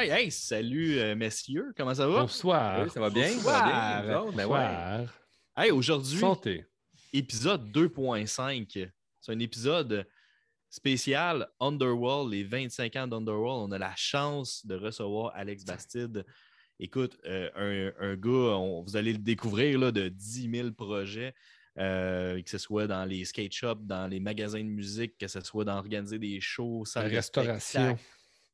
right, hey, salut euh, messieurs, comment ça va? Bonsoir. Oui, ça va bien? Bonsoir. Ça va bien? Ben ouais. Bonsoir. Hey, aujourd'hui, Santé. épisode 2.5. C'est un épisode spécial Underworld, les 25 ans d'Underworld. On a la chance de recevoir Alex Bastide. Écoute, euh, un, un gars, on- vous allez le découvrir, là, de 10 000 projets, euh, que ce soit dans les skate shops, dans les magasins de musique, que ce soit d'organiser des shows, salles restauration.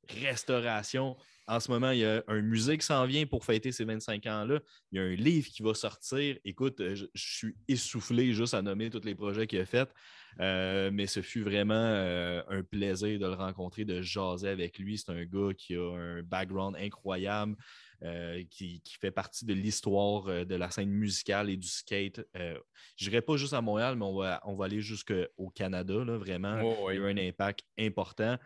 restauration. En ce moment, il y a un musée qui s'en vient pour fêter ces 25 ans-là. Il y a un livre qui va sortir. Écoute, euh, je, je suis essoufflé juste à nommer tous les projets qu'il a faits. Euh, mais ce fut vraiment euh, un plaisir de le rencontrer, de jaser avec lui. C'est un gars qui a un background incroyable, euh, qui, qui fait partie de l'histoire de la scène musicale et du skate. Je n'irai pas juste à Montréal, mais on va, on va aller jusqu'au Canada, là, vraiment. Oh, Il y a eu un impact important.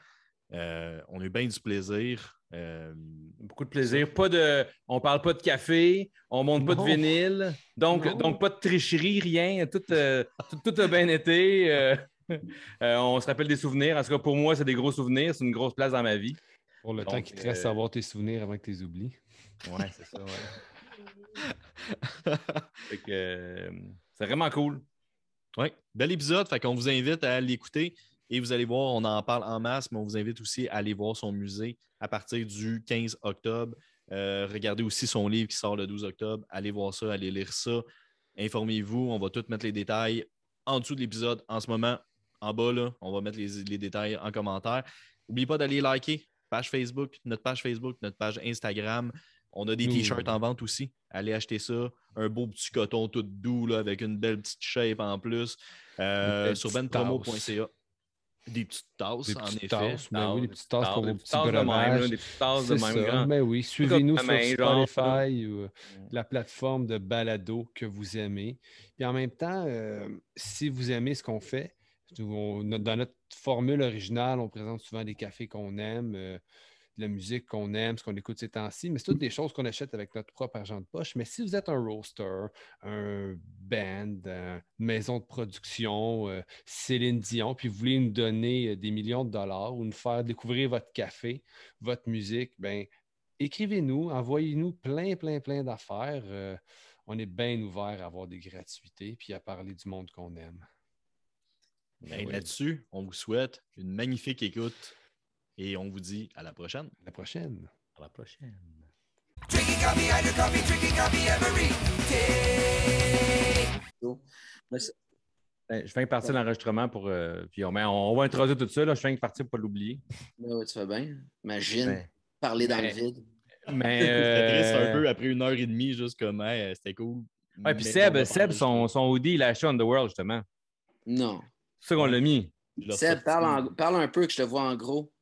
Euh, on a eu bien du plaisir. Euh, Beaucoup de plaisir. Pas de, on parle pas de café, on monte pas de vinyle, donc, Non. donc pas de tricherie, rien. Tout, euh, tout, tout a bien été. euh, euh, on se rappelle des souvenirs. En tout cas, pour moi, c'est des gros souvenirs. C'est une grosse place dans ma vie. Pour le Donc, temps qu'il te reste euh, à avoir tes souvenirs avant que tu les oublies. Ouais, c'est ça. Ouais. Fait que, euh, c'est vraiment cool. Oui, bel épisode. Fait qu'on vous invite à l'écouter et vous allez voir, on en parle en masse, mais on vous invite aussi à aller voir son musée à partir du 15 octobre. Euh, regardez aussi son livre qui sort le 12 octobre. Allez voir ça, allez lire ça. Informez-vous. On va tout mettre les détails en dessous de l'épisode en ce moment. En bas, là, on va mettre les, les détails en commentaire. N'oubliez pas d'aller liker page Facebook, notre page Facebook, notre page Instagram. On a des Nous. t-shirts en vente aussi. Allez acheter ça. Un beau petit coton tout doux là, avec une belle petite shape en plus. Euh, sur benpromo.ca. Des petites tasses, Des en petites effet. tasses, mais oui, des petites tasses pour des vos petites petits tasses de même, là, breuvages. des petites tasses de C'est même ça. grand. Mais oui, suivez-nous sur main, genre, Spotify ou euh, la plateforme de balado que vous aimez. Puis en même temps, euh, si vous aimez ce qu'on fait, on- dans notre formule originale, on présente souvent des cafés qu'on aime, euh, de la musique qu'on aime, ce qu'on écoute ces temps-ci, mais c'est toutes des choses qu'on achète avec notre propre argent de poche. Mais si vous êtes un roaster, un band, euh, une maison de production, euh, Céline Dion, puis vous voulez nous donner euh, des millions de dollars ou nous faire découvrir votre café, votre musique, ben écrivez-nous, envoyez-nous plein, plein, plein d'affaires. Euh, on est bien ouvert à avoir des gratuités puis à parler du monde qu'on aime. Ben, Oui. Là-dessus, on vous souhaite une magnifique écoute et on vous dit à la prochaine. À la prochaine. À la prochaine. Drinking coffee, hydro coffee, drinking coffee every day. Je viens de partir l'enregistrement pour. euh, puis on, ben, on va introduire tout ça. Là. Je viens de partir pour pas l'oublier. Ben ouais, tu fais bien. Imagine, Ben, parler dans ben, le vide. Mais. Triste un euh, peu après une heure et demie, juste comme hey, c'était cool. Ouais, puis Seb, Seb son, son hoodie, il a acheté Underworld, justement. Non. C'est ça qu'on l'a mis. Seb, ressorti. parle, en- parle un peu que je te vois en gros.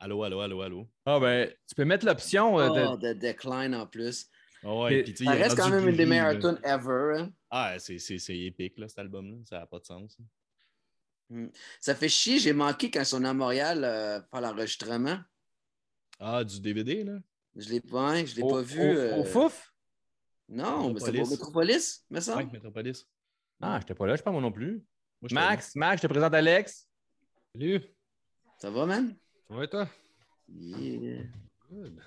Allô, allô, allô, allô. Ah, ben, tu peux mettre l'option. euh, de- Oh, de decline en plus. Ouais, Et puis tu sais, Ça reste quand même une des meilleures là. tunes ever. hein. Ah, c'est, c'est, c'est épique, là, cet album-là. Ça n'a pas de sens. Ça fait chier, j'ai manqué quand ils sont à Montréal euh, pour l'enregistrement. Ah, du DVD, là? Je l'ai pas, hein, je l'ai pas vu. au- euh, au fouf? Non, mais c'est pour. Métropolis, me Ouais, semble. Metropolis. Ah, j'étais pas là, je pas moi non plus. Moi, Max, Max, je te présente Alex. Salut. Ça va, man? Ça va et toi? Yeah. Good.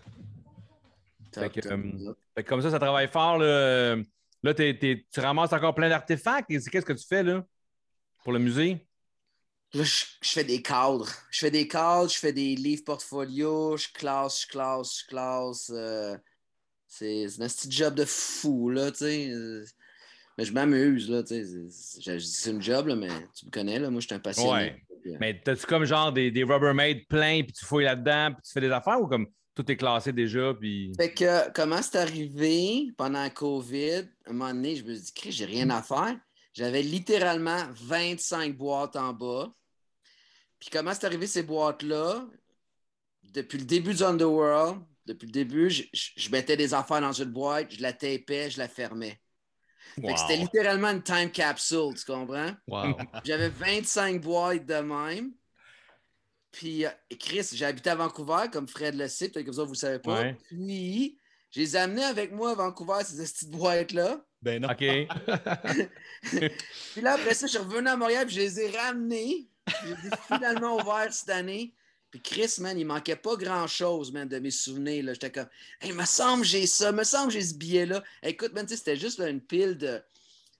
Fait que, euh. Fait que comme ça, ça travaille fort. Là, là t'es- t'es- tu ramasses encore plein d'artefacts? Qu'est-ce que tu fais là pour le musée? Là, je, je fais des cadres. Je fais des cadres, je fais des livres portfolio, je classe, je classe, je classe. euh, c'est un petit job de fou, là, tu sais. euh, Mais je m'amuse, là, tu sais. c'est- Je, je dis c'est une job, là, mais tu me connais, là. Moi, je suis un passionné. Ouais. Mais t'as-tu comme genre des, des Rubbermaid pleins, puis tu fouilles là-dedans, puis tu fais des affaires ou comme tout est classé déjà, puis. Fait que comment c'est arrivé pendant la COVID, à un moment donné, je me suis dit, j'ai rien à faire. J'avais littéralement 25 boîtes en bas. Puis comment c'est arrivé ces boîtes-là? Depuis le début du Underworld, depuis le début, je, je- je mettais des affaires dans une boîte, je la tapais, je la fermais. Wow. c'était littéralement une time capsule, tu comprends? Wow. J'avais 25 boîtes de même. Puis, euh, Chris, j'ai habité à Vancouver, comme Fred le sait, peut-être que vous, vous ne savez pas. Ouais. Puis, je les ai amenés avec moi à Vancouver, ces petites boîtes-là. ben non. OK. Puis là, après ça, je suis revenu à Montréal, puis je les ai ramenés. Je les ai finalement ouverts cette année. Puis Chris, man, il manquait pas grand-chose, man, de mes souvenirs. là. J'étais comme, hey, me semble que j'ai ça, me semble que j'ai ce billet-là. Écoute, man, c'était juste là, une pile de,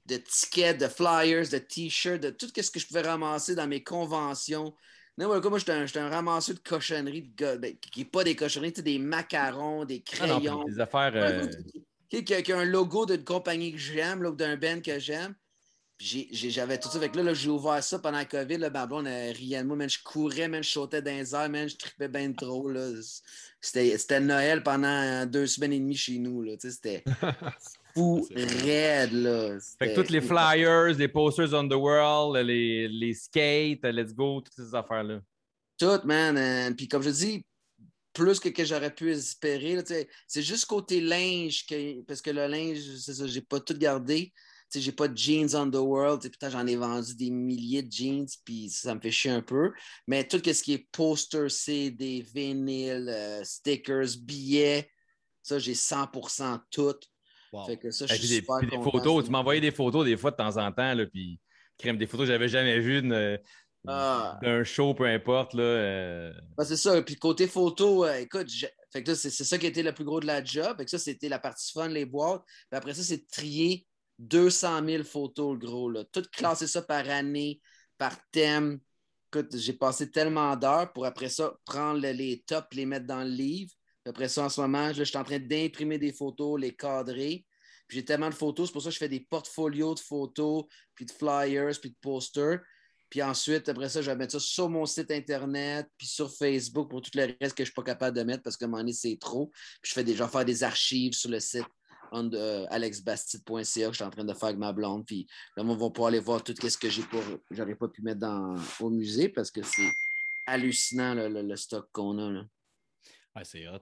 de tickets, de flyers, de t-shirts, de tout ce que je pouvais ramasser dans mes conventions. Non, moi, moi j'étais un, un ramasseur de cochonneries, de gars, ben, qui n'est pas des cochonneries, des macarons, des Ah non, crayons. des affaires. Euh, qui, qui a, qui a un logo d'une compagnie que j'aime, ou d'un band que j'aime. J'avais tout ça. Fait que là, là, j'ai ouvert ça pendant la COVID. Là, ma blonde elle riait de moi. man, je courais, man, je sautais dans les airs, man, je tripais bien trop. C'était Noël pendant deux semaines et demie chez nous. C'était fou raide. Là. Fait que tous les flyers, les posters on the world, les, les skates, let's go, toutes ces affaires-là. Tout, man. euh, puis comme je dis, plus que, que j'aurais pu espérer. C'est juste côté linge, que, parce que le linge, c'est ça, j'ai pas tout gardé. Sais, J'ai pas de jeans on the world. tu sais, Putain, j'en ai vendu des milliers de jeans, puis ça me fait chier un peu. Mais tout ce qui est poster, CD, vinyle, euh, stickers, billets, ça, j'ai 100% tout. Wow. Fait que ça, je suis des, super puis des photos, tu m'envoyais des photos des fois de temps en temps, là, puis crème, des photos que j'avais jamais vues d'une- Ah. d'un show, peu importe. Là, euh, Ben, c'est ça. Puis côté photo, euh, écoute, fait que là, c'est c'est ça qui été le plus gros de la job. Fait que ça, c'était la partie fun, les boîtes. Puis après ça, c'est de trier 200 000 photos, le gros. Là. Tout ça par année, par thème. Écoute, j'ai passé tellement d'heures pour après ça prendre le- les tops, les mettre dans le livre. Après ça, en ce moment, je suis en train d'imprimer des photos, les cadrer. Puis j'ai tellement de photos, c'est pour ça que je fais des portfolios de photos, puis de flyers, puis de posters. Puis ensuite, après ça, je vais mettre ça sur mon site Internet, puis sur Facebook pour tout le reste que je ne suis pas capable de mettre parce que à un moment c'est trop. Puis je fais vais faire des archives sur le site on- euh, alexbastide.ca que je suis en train de faire avec ma blonde. Puis là, on va pouvoir aller voir tout ce que j'ai pas, j'aurais pas pu mettre dans, au musée parce que c'est hallucinant le, le stock qu'on a. là. Ouais, c'est hot.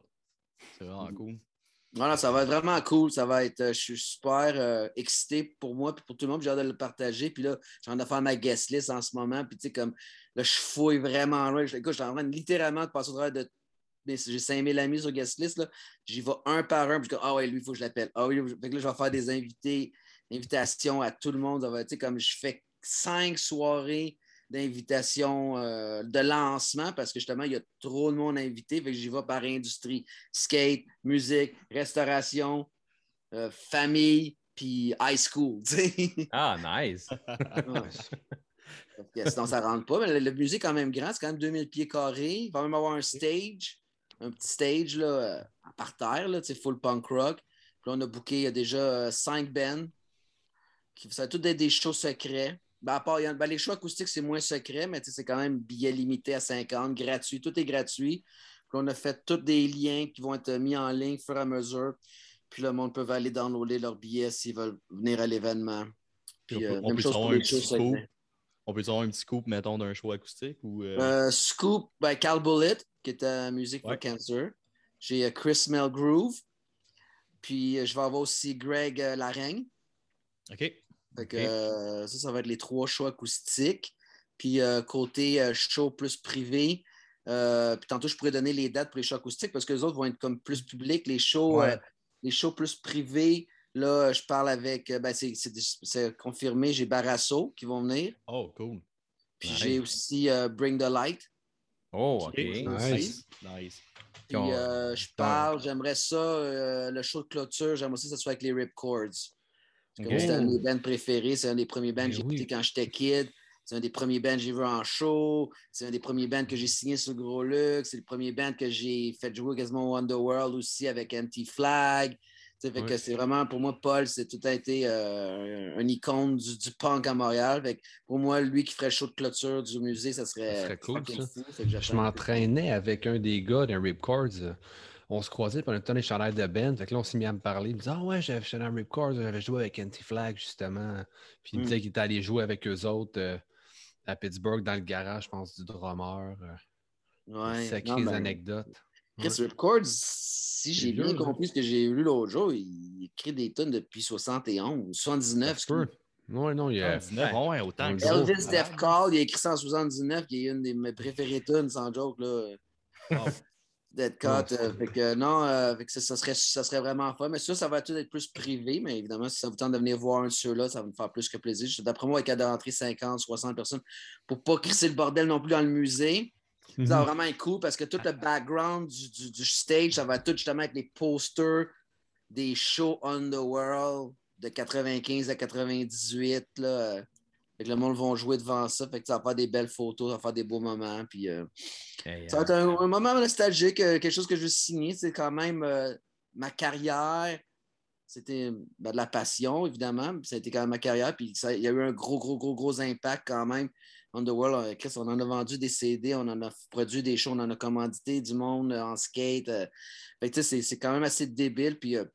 C'est vraiment cool. Voilà, ça va être vraiment cool. Ça va être, euh, je suis super euh, excité pour moi et pour tout le monde. puis J'ai hâte de le partager. Puis là, j'ai envie de faire ma guest list en ce moment. Puis tu sais, comme là, je fouille vraiment loin. Je- Écoute, je suis en train de littéralement de passer au travers de. Mais J'ai 5000 amis sur guest list. là. J'y vais un par un. Puis je dis, ah ouais, lui, il faut que je l'appelle. Ah oui, fait que là, je vais faire des invités, invitations à tout le monde. Ça va, tu sais, comme je fais cinq soirées d'invitation euh, de lancement parce que justement, il y a trop de monde invité. Fait que j'y vais par industrie. Skate, musique, restauration, euh, famille, puis high school. Ah, nice. Ouais. Sinon, ça ne rentre pas. Mais musée est quand même grand. C'est quand même 2000 pieds carrés. Il va même avoir un stage, un petit stage là, euh, par terre, là, full punk rock. Puis là, on a booké il y a déjà euh, cinq bands. Qui, ça va tout être des shows secrets. Ben, à part, il y a- ben, les shows acoustiques, c'est moins secret, mais c'est quand même billet limité à 50, gratuit. Tout est gratuit. Puis on a fait tous des liens qui vont être mis en ligne au fur et à mesure. Puis le monde peut aller downloader leurs billets s'ils veulent venir à l'événement. Puis on peut- euh, on peut pour un petit scoop. secrets. On peut avoir un petit scoop, mettons, d'un show acoustique ou. euh, Euh, Scoop, ben, Cal Bullet, qui est à Music Ouais. for Cancer. J'ai euh, Chris Melgroove. Puis euh, je vais avoir aussi Greg euh, Laraigne. OK. Fait que, euh, ça, ça va être les trois shows acoustiques. Puis euh, côté euh, show plus privé, puis tantôt, je pourrais donner les dates pour les shows acoustiques parce que les autres vont être comme plus publics. Les shows, Ouais. les shows plus privés, là, je parle avec, ben, c'est- confirmé, j'ai Barasso qui vont venir. Oh, cool. Puis Nice. j'ai aussi Bring the Light. Oh, OK. Nice. Nice. Puis Qu'on- euh, je parle, j'aimerais ça, euh, le show de clôture, j'aimerais aussi que ce soit avec les Ripcords. C'est un de mes bands préférés, c'est un des premiers bands Ben que j'ai oui. écouté quand j'étais kid. C'est un des premiers bands que j'ai vu en show. C'est un des premiers bands que j'ai signé sur Gros Luxe. C'est le premier band que j'ai fait jouer quasiment au Underworld aussi avec Empty Flag. Fait que Ouais. c'est vraiment, pour moi, Paul, c'est tout a été euh, un icône du, du punk à Montréal. Fait que pour moi, lui qui ferait le show de clôture du musée, ça serait, Ça serait cool, ça. Fait que Je m'entraînais avec un des gars d'un Ripcords. euh, On se croisait, puis on était dans les chandails de Ben. Fait que là, on s'est mis à me parler. Il me disait Ah ouais, j'avais dans Ripcords, j'avais joué avec Anti-Flag, justement. Puis il me Mm. disait qu'il était allé jouer avec eux autres euh, à Pittsburgh, dans le garage, je pense, du drummer. euh, Ouais. sacrées ben, anecdotes. Chris Ripcords, si j'ai bien compris ce que j'ai lu l'autre jour, il écrit des tonnes depuis 71, 79. Ça se peut. Ouais, non, il y a. 19, ouais, autant que. Elvis Def Call, il a écrit ça en 79, qui est une de mes préférées tunes, sans joke. Là. Wow. Dead Cut. euh, fait que non, euh, fait que ça, ça serait, ça serait vraiment fun. Mais ça, ça va tout être plus privé? Mais évidemment, si ça vous tente de venir voir un de ceux-là, ça va me faire plus que plaisir. D'après moi, il y a qu'à d'entrer 50, 60 personnes pour pas crisser le bordel non plus dans le musée. Ça va vraiment être cool parce que tout le background du, du- du stage, ça va tout justement être les posters des shows Underworld de 95 à 98. Là. Fait que le monde va jouer devant ça. Fait que ça va faire des belles photos, ça va faire des beaux moments. Puis, euh, Hey, ça va être un, un moment nostalgique, euh, quelque chose que je veux signer. C'est quand même euh, ma carrière. C'était ben, de la passion, évidemment. puis Ça a été quand même ma carrière. Puis ça- il y a eu un gros, gros, gros, gros impact quand même. Underworld, euh, Chris, on en a vendu des CD, on en a produit des shows, on en a commandité du monde euh, en skate. euh. Fait que, c'est- c'est quand même assez débile. Puis ça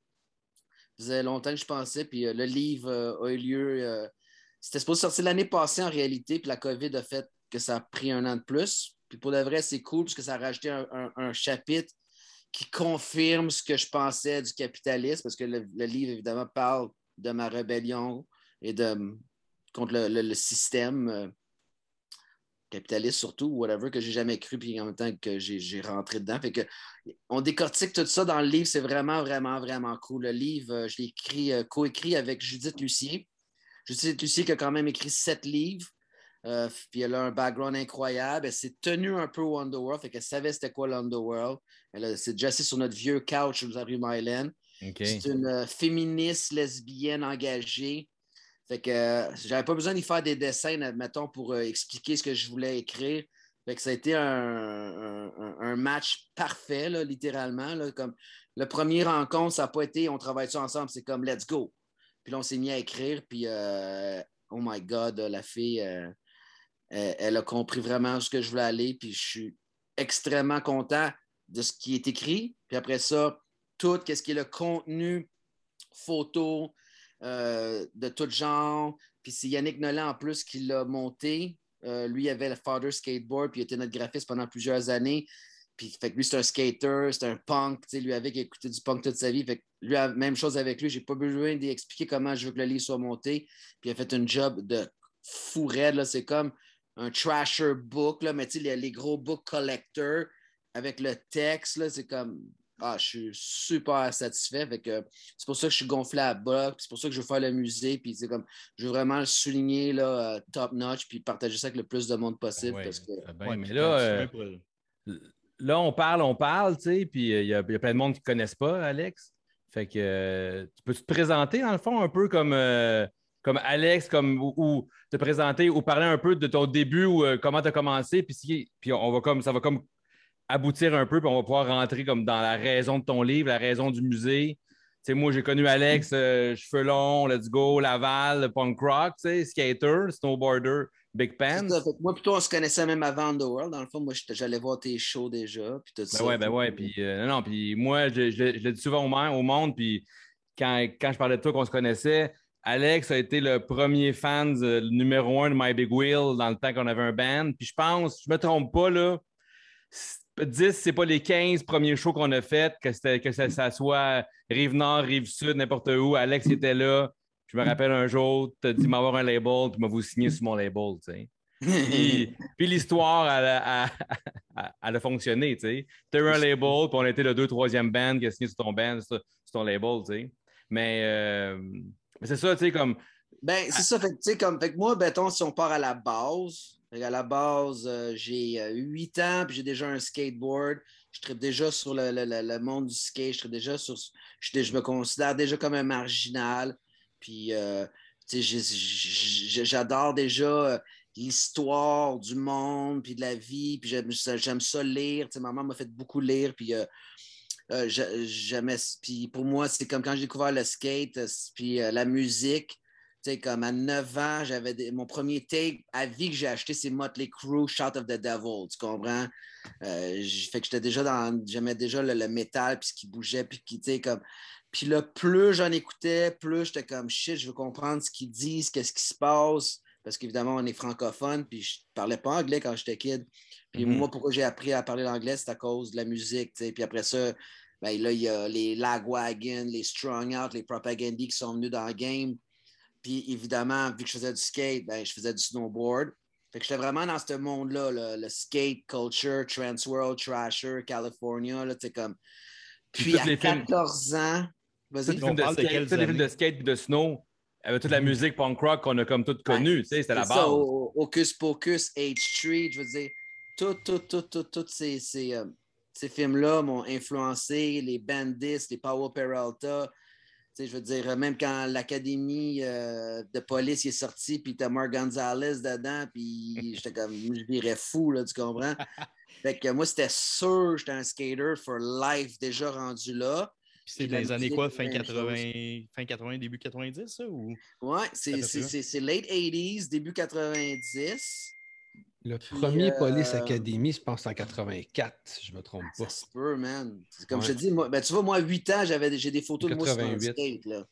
faisait longtemps que je pensais. Puis le livre a eu lieu. c'était supposé sortir l'année passée en réalité. Puis la COVID a fait que ça a pris un an de plus. Puis pour de vrai, c'est cool parce que ça a rajouté un, un- chapitre qui confirme ce que je pensais du capitalisme, parce que le, livre, évidemment, parle de ma rébellion et de contre le, le- système capitaliste surtout, whatever, que j'ai jamais cru, puis en même temps que j'ai rentré dedans. Fait que on décortique tout ça dans le livre, c'est vraiment, vraiment, vraiment cool. Le livre, euh, je l'ai écrit, euh, coécrit avec Judith Lucier. Judith Lucier qui a quand même écrit sept livres. Euh, puis elle a un background incroyable. Elle s'est tenue un peu au Underworld, fait qu'elle savait c'était quoi l'Underworld. Elle s'est déjà assise sur notre vieux couch sur la rue Myland. OK. C'est une euh, féministe lesbienne engagée. Fait que euh, j'avais pas besoin d'y faire des dessins, admettons, pour euh, expliquer ce que je voulais écrire. Fait que ça a été un, match parfait, littéralement. là, comme le premier rencontre, ça n'a pas été on travaille ça ensemble, c'est comme let's go. Puis là, on s'est mis à écrire, puis euh, oh my God, la fille, elle, elle a compris vraiment ce que je voulais aller, puis je suis extrêmement content de ce qui est écrit. Puis après ça, tout ce qui est le contenu photo euh, de tout genre. Puis c'est Yannick Nolan en plus qui l'a monté. Euh, lui, il avait le Father Skateboard, puis il était notre graphiste pendant plusieurs années. Puis fait que lui, c'est un skater, c'est un punk. Lui avec, il a écouté du punk toute sa vie. Lui, même chose avec lui. J'ai pas besoin d'expliquer comment je veux que le livre soit monté. Puis il a fait un job de fou. C'est comme un trasher book, là, mais les, les gros book collector avec le texte, c'est comme. Ah, je suis super satisfait. Fait que c'est pour ça que je suis gonflé à bas. puis C'est pour ça que je veux faire le musée. Puis c'est comme, je veux vraiment le souligner là, euh, top notch, puis partager ça avec le plus de monde possible. Ouais, parce que Ouais, mais là, euh, là, on parle, on parle, tu sais, puis euh, il y, a il y a plein de monde qui ne connaissent pas, Alex. Fait que euh, tu peux te présenter, dans le fond, un peu comme, euh, comme Alex, comme, ou, ou te présenter ou parler un peu de ton début ou euh, comment tu as commencé, puis, si- puis on va comme, ça va comme aboutir un peu, puis on va pouvoir rentrer comme dans la raison de ton livre, la raison du musée. Moi, j'ai connu Alex, euh, cheveux longs, let's go, Laval, punk rock, skater, snowboarder, big pants. Ça. Moi, plutôt, on se connaissait même avant Underworld. Dans le fond, moi, j'allais voir tes shows déjà. Puis tout Ben ça. ouais, ben ouais. Puis, euh, non, non, puis moi, je, je- je le dis souvent au, monde- puis quand, quand je parlais de toi, qu'on se connaissait, Alex a été le premier fan, euh, le numéro un de My Big Wheel dans le temps qu'on avait un band. Puis je pense, je me trompe pas, là, 10, c'est pas les 15 premiers shows qu'on a fait, que, que ça, ça soit Rive-Nord, Rive-Sud, n'importe où. Alex était là. Je me rappelle un jour, tu as dit m'avoir un label, puis m'a vous signer sur mon label, tu sais. Puis, puis l'histoire, elle, a- elle- elle a fonctionné, tu sais. Tu as eu un label, puis on était le deux, troisième band qui a signé sur ton band, sur, sur ton label, tu sais. Mais, euh, mais c'est ça, tu sais, comme. Ben, c'est ça. Fait que, tu sais, comme, fait que moi, mettons, si on part à la base, à la base, euh, j'ai euh, 8 ans, puis j'ai déjà un skateboard. Je tripe déjà sur le, le- le- monde du skate. Je déjà sur. Je, me considère déjà comme un marginal. Puis, euh, j'adore déjà euh, l'histoire du monde, puis de la vie. Puis j'aime ça, lire. Maman m'a fait beaucoup lire. Puis, euh, euh. Puis pour moi, c'est comme quand j'ai découvert le skate, euh, puis euh, la musique. Sais, comme à 9 ans, j'avais des- mon premier tape à vie que j'ai acheté, c'est Motley Crue, Shout of the Devil. Tu comprends? Euh, fait que j'étais déjà dans. J'aimais déjà le, le métal, puis ce qui bougeait, puis qui, tu sais, comme. Puis là, plus j'en écoutais, plus j'étais comme shit, je veux comprendre ce qu'ils disent, qu'est-ce qui se passe. Parce qu'évidemment, on est francophone, puis je parlais pas anglais quand j'étais kid. Puis Mhm. moi, pourquoi j'ai appris à parler l'anglais, c'est à cause de la musique. tu sais. Puis après ça, ben là, il y a les Lagwagon, les Strong Out, les Propagandy qui sont venus dans le game. Puis évidemment, vu que je faisais du skate, ben, je faisais du snowboard. Fait que j'étais vraiment dans ce monde-là, le, le skate culture, Transworld, Trasher, California, là, tu sais, comme. Puis Tous à les films- 14 ans, Tous vas-y. les On films de parle de skate, quelles tous les films de skate et de snow, avec toute la Mhm. musique punk rock qu'on a comme toutes connues, tu sais, c'était la ça, base. au- Hocus Pocus, H Street, je veux dire, tout, tout, tout, tout, tous ces, ces, euh, ces films-là m'ont influencé, les Bandits, les Power Peralta. Tu sais, je veux dire, euh, même quand l'Académie euh, de police est sortie, puis t'as Mark Gonzalez dedans, puis j'étais comme, je virais fou, là, tu comprends? fait que moi, c'était sûr, j'étais un skater for life déjà rendu là. Puis c'est dans les années quoi, fin la même 80, fin 80, début 90, ça? Ou... Ouais, c'est late 80s, début 90. Le Puis, premier euh, Police Academy, je pense, en 84, si je ne me trompe pas. Ça se peut, man. Comme Ouais. je te dis, moi, ben, tu vois, moi, à 8 ans, j'avais, j'ai des photos de moi sur un 88. skate. Là.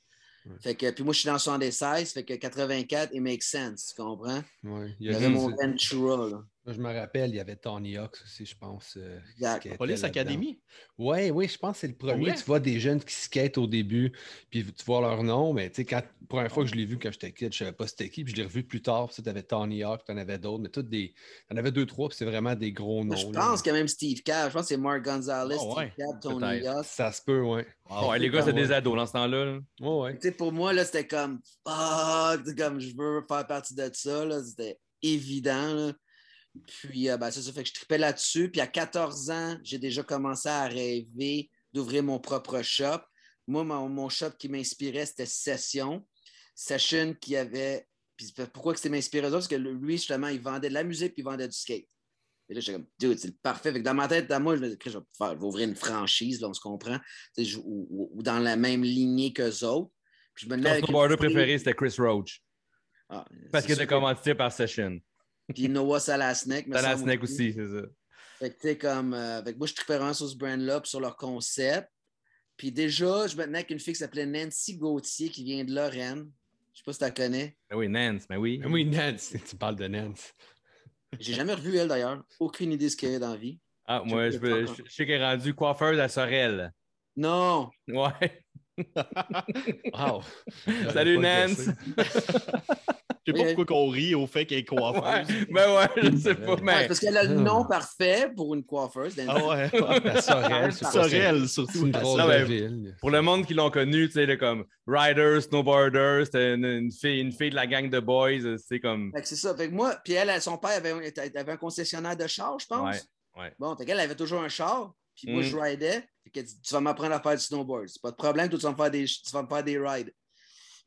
Ouais. Fait que, puis moi, je suis dans 76, fait que 84, it makes sense, tu comprends? Ouais. Il y avait mon Ventura, là. Moi, je me rappelle, il y avait Tony Hawks aussi, je pense. euh, qui Police. Academy? Oui, oui, je pense que c'est le premier. Tu vois des jeunes qui skatent au début, puis tu vois leur nom, mais tu sais, quand la première fois que je l'ai vu quand j'étais kid, je ne savais pas c'était qui, puis je l'ai revu plus tard, puis tu avais Tony Hawk, tu en avais d'autres, mais toutes des. Tu en avais deux, trois, puis c'est vraiment des gros noms. Je là. pense que même Steve Cab, je pense que c'est Mark Gonzalez, Oh, ouais. Steve Cab, Tony. Hawk. Ça se peut, oui. Ah ouais, les gars, c'est Ouais. des ados dans ce temps-là. là. Ouais, ouais. Tu sais, pour moi, là, c'était comme, fuck, comme, je veux faire partie de ça, là. C'était évident, là. Puis, euh, ben, ça, fait que je tripais là-dessus. Puis, à 14 ans, j'ai déjà commencé à rêver d'ouvrir mon propre shop. Moi, mon, mon shop qui m'inspirait, c'était Session. Session qui avait. Puis, pourquoi que c'était m'inspirait? Parce que lui, justement, il vendait de la musique puis il vendait du skate. Et là, j'étais comme, dude, c'est le parfait. Fait que dans ma tête, dans moi, je me disais, je vais, faire- je vais ouvrir une franchise, là, on se comprend. Je- ou, ou- ou dans la même lignée qu'eux autres. Puis je me Ton snowboarder préféré, c'était Chris Roach. Ah, Parce que- commandité par Session. Puis Noah Salasnek. snack aussi, c'est ça. Fait que, tu sais, comme, euh, avec moi, je tripais vraiment sur ce brand-là, puis sur leur concept. Puis déjà, je me tenais avec une fille qui s'appelait Nancy Gauthier, qui vient de Lorraine. Je sais pas si tu la connais. Ben oui, Nance, mais oui. Mais oui, Nance, tu parles de Nance. J'ai jamais revu elle, d'ailleurs. Aucune idée de ce qu'elle est dans la vie. Ah, moi, je, peux- je- je sais qu'elle est rendue coiffeuse à Sorel. Non! Ouais. Wow. Salut, Nance. Je sais pas pourquoi qu'on rit au fait qu'elle est Ouais, coiffeuse. ben ouais, je sais pas, Ouais, mais. parce qu'elle a le nom parfait pour une coiffeuse. Ah ouais. La Sorel, surtout. une drôle de ville. Pour le monde qui l'ont connu, tu sais, comme rider, snowboarder, c'était une, une fille, une fille de la gang de boys, c'est comme. Fait que c'est ça. Fait que moi, puis elle, son père avait, un- avait un concessionnaire de char, je pense. Ouais, ouais. Bon, fait qu'elle avait toujours un char. Puis moi, Mm. je ridais. Fait qu'elle dit, tu vas m'apprendre à faire du snowboard. C'est pas de problème, toi, tu vas me faire des, tu vas me faire des rides.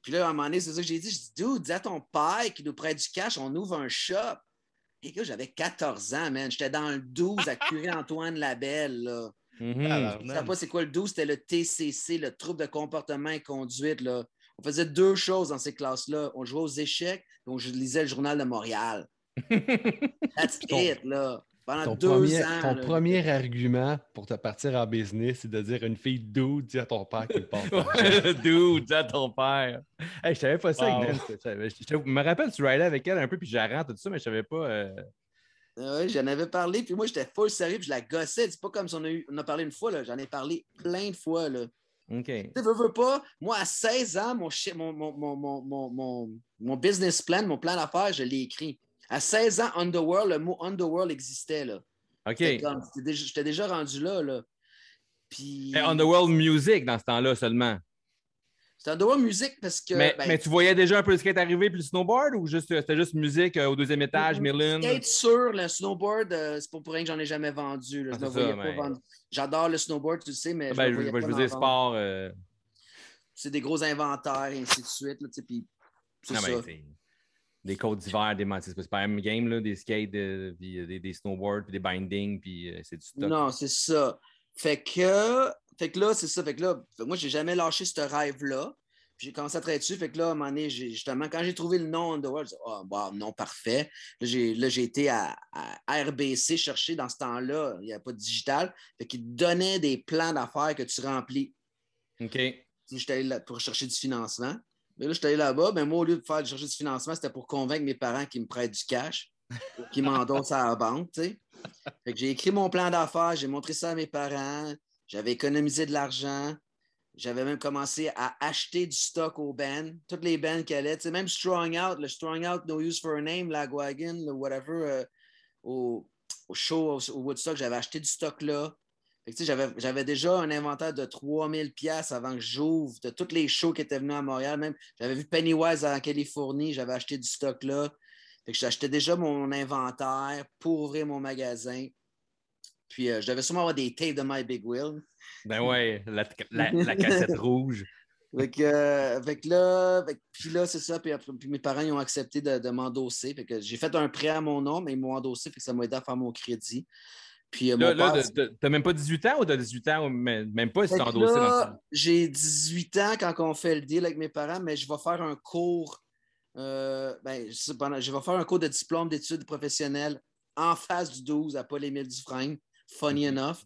Puis là, à un moment donné, c'est ça que j'ai dit. Je dis, dude, dis à ton père qui nous prête du cash, on ouvre un shop. Et que j'avais 14 ans, man. J'étais dans le 12 à Curie Antoine Labelle, là. Mhm. Je ne sais pas c'est quoi le 12, c'était le TCC, le trouble de comportement et conduite. Là. On faisait deux choses dans ces classes-là. On jouait aux échecs et on lisait le journal de Montréal. That's it, là. Pendant Ton, deux premier, ans. ton là. premier argument pour te partir en business, c'est de dire une fille d'où dis à ton père qu'il porte. Ouais, Dude, dis à ton père. Hey, je savais pas ça Wow. avec. Je, savais- je- je me rappelle, tu ridais avec elle un peu, puis j'arrête tout ça, mais je savais pas. euh, ouais, j'en avais parlé, puis moi, j'étais full sérieux, puis je la gossais. C'est pas comme si on a, eu, on a parlé une fois, là. J'en ai parlé plein de fois, là. OK. Tu sais, veux, veux pas, moi, à 16 ans, mon, mon, mon- mon business plan, mon plan d'affaires, je l'ai écrit. À 16 ans, Underworld, le mot Underworld existait, là. OK. J'étais déjà rendu là, là. Puis... Hey, Underworld Music dans ce temps-là seulement. C'était Underworld Music parce que... mais, ben, mais tu voyais déjà un peu le skate arriver puis le snowboard ou juste c'était juste musique euh, au deuxième étage, Merlin? Skate sur le snowboard, euh, c'est pas pour rien que j'en ai jamais vendu. là. Ah, Je ça, mais- vendre. J'adore le snowboard, tu le sais, mais Ah, je ben, je, ben, je pas veux d'en dire sport. euh, C'est des gros inventaires et ainsi de suite. Là, puis c'est non, ça. mais c'est des côtes d'hiver, des pas c'est pas la même game, là, des skates, euh, des, des snowboards, puis des bindings, puis euh, c'est du stock. Non, c'est ça. Fait que, fait que là, c'est ça. Fait que là, fait que moi, j'ai jamais lâché ce rêve-là. Puis j'ai commencé à travailler dessus. Fait que là, à un moment donné, justement, quand j'ai trouvé le nom Underworld, j'ai dit, oh, wow, non, parfait. Là, j'ai, été à, à RBC chercher dans ce temps-là. Il n'y avait pas de digital. Fait qu'ils te donnaient des plans d'affaires que tu remplis. OK. J'étais allé là pour chercher du financement. Mais là, j'étais allé là-bas. Mais moi, au lieu de faire de chercher du financement, c'était pour convaincre mes parents qu'ils me prêtent du cash, qu'ils m'endossent à la banque, j'ai écrit mon plan d'affaires, j'ai montré ça à mes parents, j'avais économisé de l'argent, j'avais même commencé à acheter du stock aux bands, toutes les bands tu sais, même Strong Out, le Strong Out No Use for a Name, Lagwagon, le whatever, euh, au, show, au Woodstock, j'avais acheté du stock là. J'avais, déjà un inventaire de 3000 pièces avant que j'ouvre de toutes les shows qui étaient venus à Montréal. Même, j'avais vu Pennywise en Californie, j'avais acheté du stock là. J'achetais déjà mon inventaire pour ouvrir mon magasin. Puis euh, je devais sûrement avoir des tapes de My Big Wheel. Ben ouais, la, la- la cassette rouge. Que, euh, que là, que- puis là, c'est ça. Puis, après- puis mes parents ils ont accepté de, de m'endosser. J'ai fait un prêt à mon nom, mais ils m'ont endossé. Que ça m'a aidé à faire mon crédit. Puis euh, Là, père, t'as même pas 18 ans ou t'as 18 ans, ou même pas si t'es endossé là, J'ai 18 ans quand on fait le deal avec mes parents, mais je vais faire un cours. euh, ben, je, vais faire un cours de diplôme d'études professionnelles en face du 12 à Paul-Émile Dufresne. Funny enough.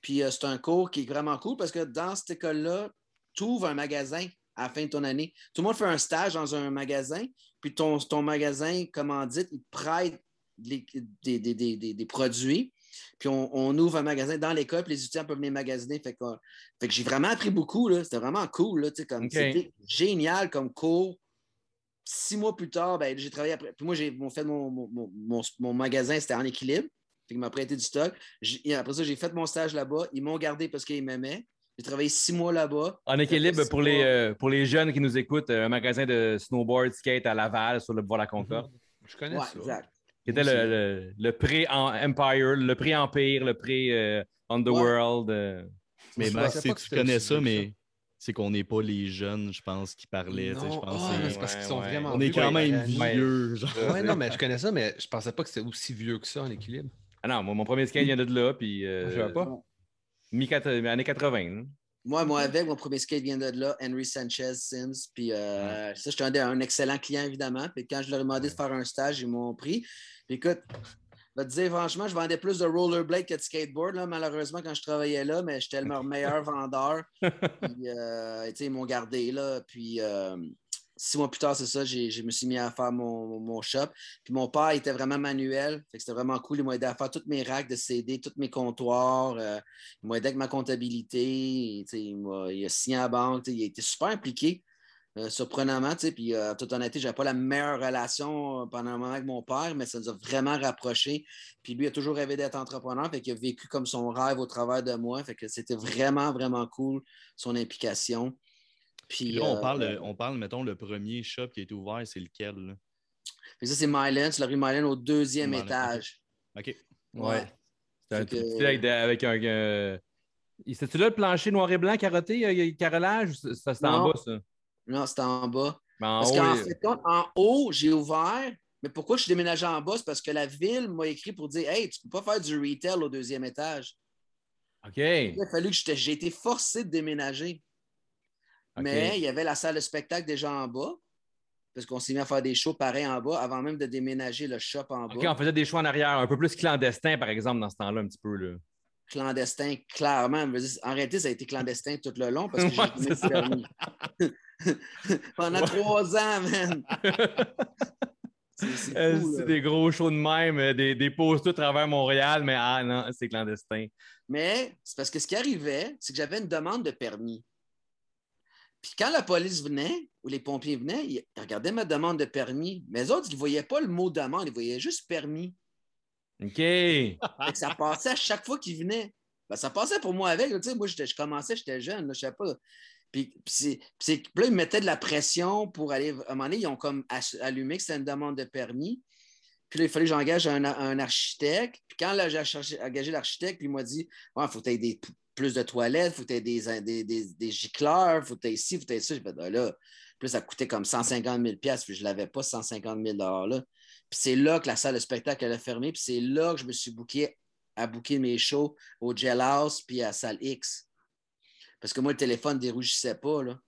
Puis euh, c'est un cours qui est vraiment cool parce que dans cette école-là, tu ouvres un magasin à la fin de ton année. Tout le monde fait un stage dans un magasin, puis ton, ton magasin, comment dit, il te prête des- des- des- des produits. Puis on, on ouvre un magasin dans l'école, puis les étudiants peuvent venir magasiner. Fait que, fait que j'ai vraiment appris beaucoup. là. C'était vraiment cool. là, tu sais, comme. C'était génial comme cours. Six mois plus tard, ben, j'ai travaillé après. Puis moi, j'ai mon, fait mon, mon, mon- magasin, c'était en équilibre. Fait qu'il m'a prêté du stock. Après ça, j'ai fait mon stage là-bas. Ils m'ont gardé parce qu'ils m'aimaient. J'ai travaillé six mois là-bas. En équilibre, pour les, euh, pour les jeunes qui nous écoutent, euh, un magasin de snowboard, skate à Laval, sur le boulevard La Concorde, Je connais Ouais, ça. exact. Qui était le, le, le pré-Empire, le pré-Empire, le pré-Underworld. euh. Mais Je Max, pensais si tu connais ça, mais c'est qu'on n'est pas les jeunes, je pense, qui parlaient. Je pense ah, mais c'est- parce qu'ils Ouais, sont ouais. vraiment On est quand ouais. même Ouais. vieux. genre. Ouais, non, mais je connais ça, mais je pensais pas que c'était aussi vieux que ça en équilibre. Ah non, moi, mon premier skate vient de là, puis euh, Je savais pas. mi-quatre- années 80. hein. Moi, moi, avec, mon premier skate vient de là, Henry Sanchez Sims. Puis euh, ça, j'étais un, un excellent client, évidemment. Puis quand je leur ai demandé de faire un stage, ils m'ont pris. Écoute, je vais te dire, franchement, je vendais plus de rollerblade que de skateboard, là, malheureusement, quand je travaillais là, mais j'étais le meilleur vendeur. Puis, euh, ils m'ont gardé, là. Puis, euh, six mois plus tard, c'est ça, j'ai, je me suis mis à faire mon, mon shop. Puis, mon père il était vraiment manuel. C'était vraiment cool. Il m'a aidé à faire toutes mes racks de CD, tous mes comptoirs. euh, il m'a aidé avec ma comptabilité. Il, il a signé à la banque. Il a été super impliqué. Euh, surprenamment, tu sais, puis euh, en toute honnêteté, je n'avais pas la meilleure relation euh, pendant un moment avec mon père, mais ça nous a vraiment rapprochés. Puis lui a toujours rêvé d'être entrepreneur, fait qu'il a vécu comme son rêve au travers de moi. Fait que c'était vraiment, vraiment cool, son implication. Puis, Puis là, on euh, parle, on parle, mettons, le premier shop qui a été ouvert, c'est lequel? là? que ça, c'est Myland, c'est la rue Myland au deuxième Myland, étage. OK. Ouais. C'était un Fait tout que- petit, avec, un. euh, C'était-tu là le plancher noir et blanc carotté, carrelage? ou ça- C'était en bas, ça? Non, c'était en bas. Mais en Parce haut, qu'en fait, en haut, j'ai ouvert. Mais pourquoi je suis déménagé en bas? C'est parce que la ville m'a écrit pour dire Hey, tu peux pas faire du retail au deuxième étage. OK. Il a fallu que j'ai été forcé de déménager. Mais il y avait la salle de spectacle déjà en bas. Parce qu'on s'est mis à faire des shows pareils en bas avant même de déménager le shop en bas. OK, on faisait des choix en arrière, un peu plus clandestin, par exemple, dans ce temps-là, un petit peu. Là. Clandestin, clairement. En réalité, ça a été clandestin tout le long parce que j'ai Ouais, permis. Pendant trois ans, man. C'est Euh, des gros shows de même, euh, des, des posters à travers Montréal, mais ah non, c'est clandestin. Mais c'est parce que ce qui arrivait, c'est que j'avais une demande de permis. Puis quand la police venait ou les pompiers venaient, ils regardaient ma demande de permis. Mais les autres, ils ne voyaient pas le mot demande, ils voyaient juste permis. OK. Ça passait à chaque fois qu'ils venaient. Ben, ça passait pour moi avec. là, moi, je commençais, j'étais jeune, là, je ne sais pas. Puis, puis là, ils me mettaient de la pression pour aller. À un moment donné, ils ont comme allumé que c'était une demande de permis. Puis là, il fallait que j'engage un, un architecte. Puis quand j'ai engagé l'architecte, puis il m'a dit il faut que tu aies des, plus de toilettes, il faut que tu aies des, des, des, des gicleurs, il faut que tu aies ci, il faut que tu aies ça. J'ai Ben là, là, ça coûtait comme 150 000 puis je ne l'avais pas, 150 000 là. Puis c'est là que la salle de spectacle elle a fermé. Puis c'est là que je me suis booké à booker mes shows au Gel House puis à Salle X. Parce que moi, le téléphone ne dérougissait pas, là,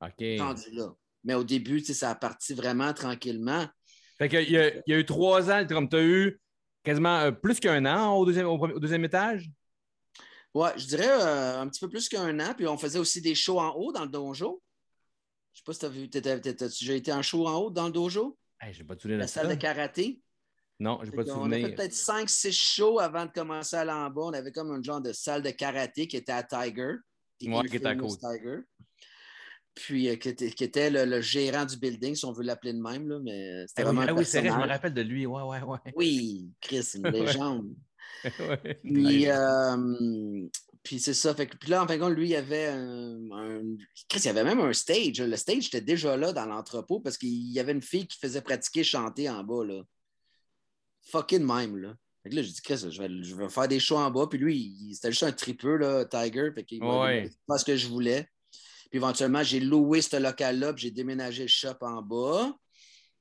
OK. là. Mais au début, tu ça a parti vraiment tranquillement. Fait qu'il y, a- il y a eu trois ans, comme tu as eu quasiment euh, plus qu'un an au deuxième, au deuxième étage? Ouais, je dirais euh, un petit peu plus qu'un an. Puis on faisait aussi des shows en haut dans le dojo. Je sais pas si tu as vu, t'étais- as déjà été en show en haut dans le dojo? Hey, j'ai pas La ça. salle de karaté. Non, j'ai pas de on a souvenir. fait peut-être 5-6 shows avant de commencer à bas. On avait comme un genre de salle de karaté qui était à Tiger. Ouais, qui était à côté. Tiger. Puis euh, qui était, qui était le, le gérant du building, si on veut l'appeler de même. Là, mais c'était Ah vraiment oui, ah oui, c'est vrai, je me rappelle de lui. Ouais, ouais, ouais. Oui, Chris, une légende. Ouais. Puis, euh, Puis c'est ça. Fait que, puis là, en fin de compte, lui, il y avait un, un- Chris, il y avait même un stage. Le stage était déjà là dans l'entrepôt parce qu'il y avait une fille qui faisait pratiquer chanter en bas. Là. Fucking même. Là. Fait que là, j'ai dit, Chris, je vais, je vais faire des shows en bas. Puis lui, c'était juste un tripeux, là, Tiger. Fait qu'il Ouais. pas ce que je voulais. Puis éventuellement, j'ai loué ce local-là. Puis j'ai déménagé le shop en bas.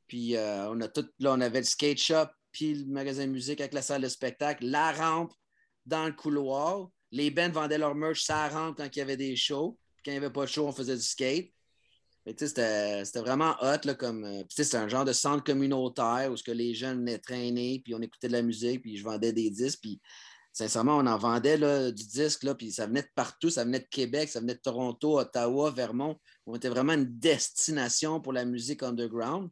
Puis euh, on a tout, là, on avait le skate shop, puis le magasin de musique avec la salle de spectacle, la rampe dans le couloir. Les bands vendaient leur merch ça rampe quand il y avait des shows. Puis quand il n'y avait pas de show, on faisait du skate. Fait que, tu sais, C'était vraiment hot, là, comme. euh, C'était un genre de centre communautaire où ce que les jeunes venaient traîner, puis on écoutait de la musique, puis je vendais des disques. Puis sincèrement, on en vendait là, du disque, là, puis ça venait de partout. Ça venait de Québec, ça venait de Toronto, Ottawa, Vermont. On était vraiment une destination pour la musique underground.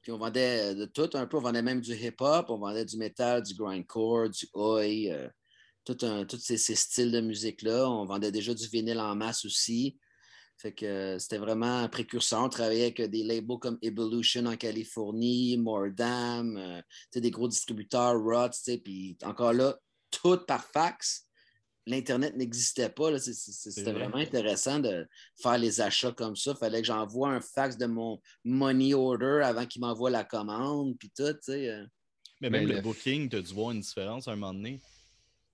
Puis on vendait de tout un peu. On vendait même du hip-hop, on vendait du metal, du grindcore, du oi, euh, tous ces, ces styles de musique-là. On vendait déjà du vinyle en masse aussi. Fait que euh, c'était vraiment un précurseur. On travaillait avec euh, des labels comme Evolution en Californie, Mordam, euh, tu sais, des gros distributeurs, Rods, tu sais, puis encore là, tout par fax. L'Internet n'existait pas. là. C'est- c'est- C'était vrai. vraiment intéressant de faire les achats comme ça. Il fallait que j'envoie un fax de mon money order avant qu'il m'envoie la commande, puis tout, tu sais. euh. Mais même Mais le le- booking, tu as dû voir une différence à un moment donné. Tu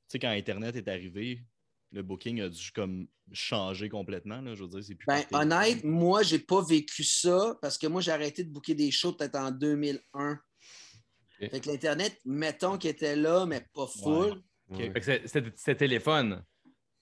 sais, quand Internet est arrivé, le booking a dû comme changer complètement. Là, je veux dire, c'est plus. Ben, honnête, moi, j'ai pas vécu ça parce que moi, j'ai arrêté de booker des shows peut-être en 2001. Ok. Fait que l'Internet, mettons qu'il était là, mais pas full. Ouais. Fait que c'est- C'était c'était téléphone.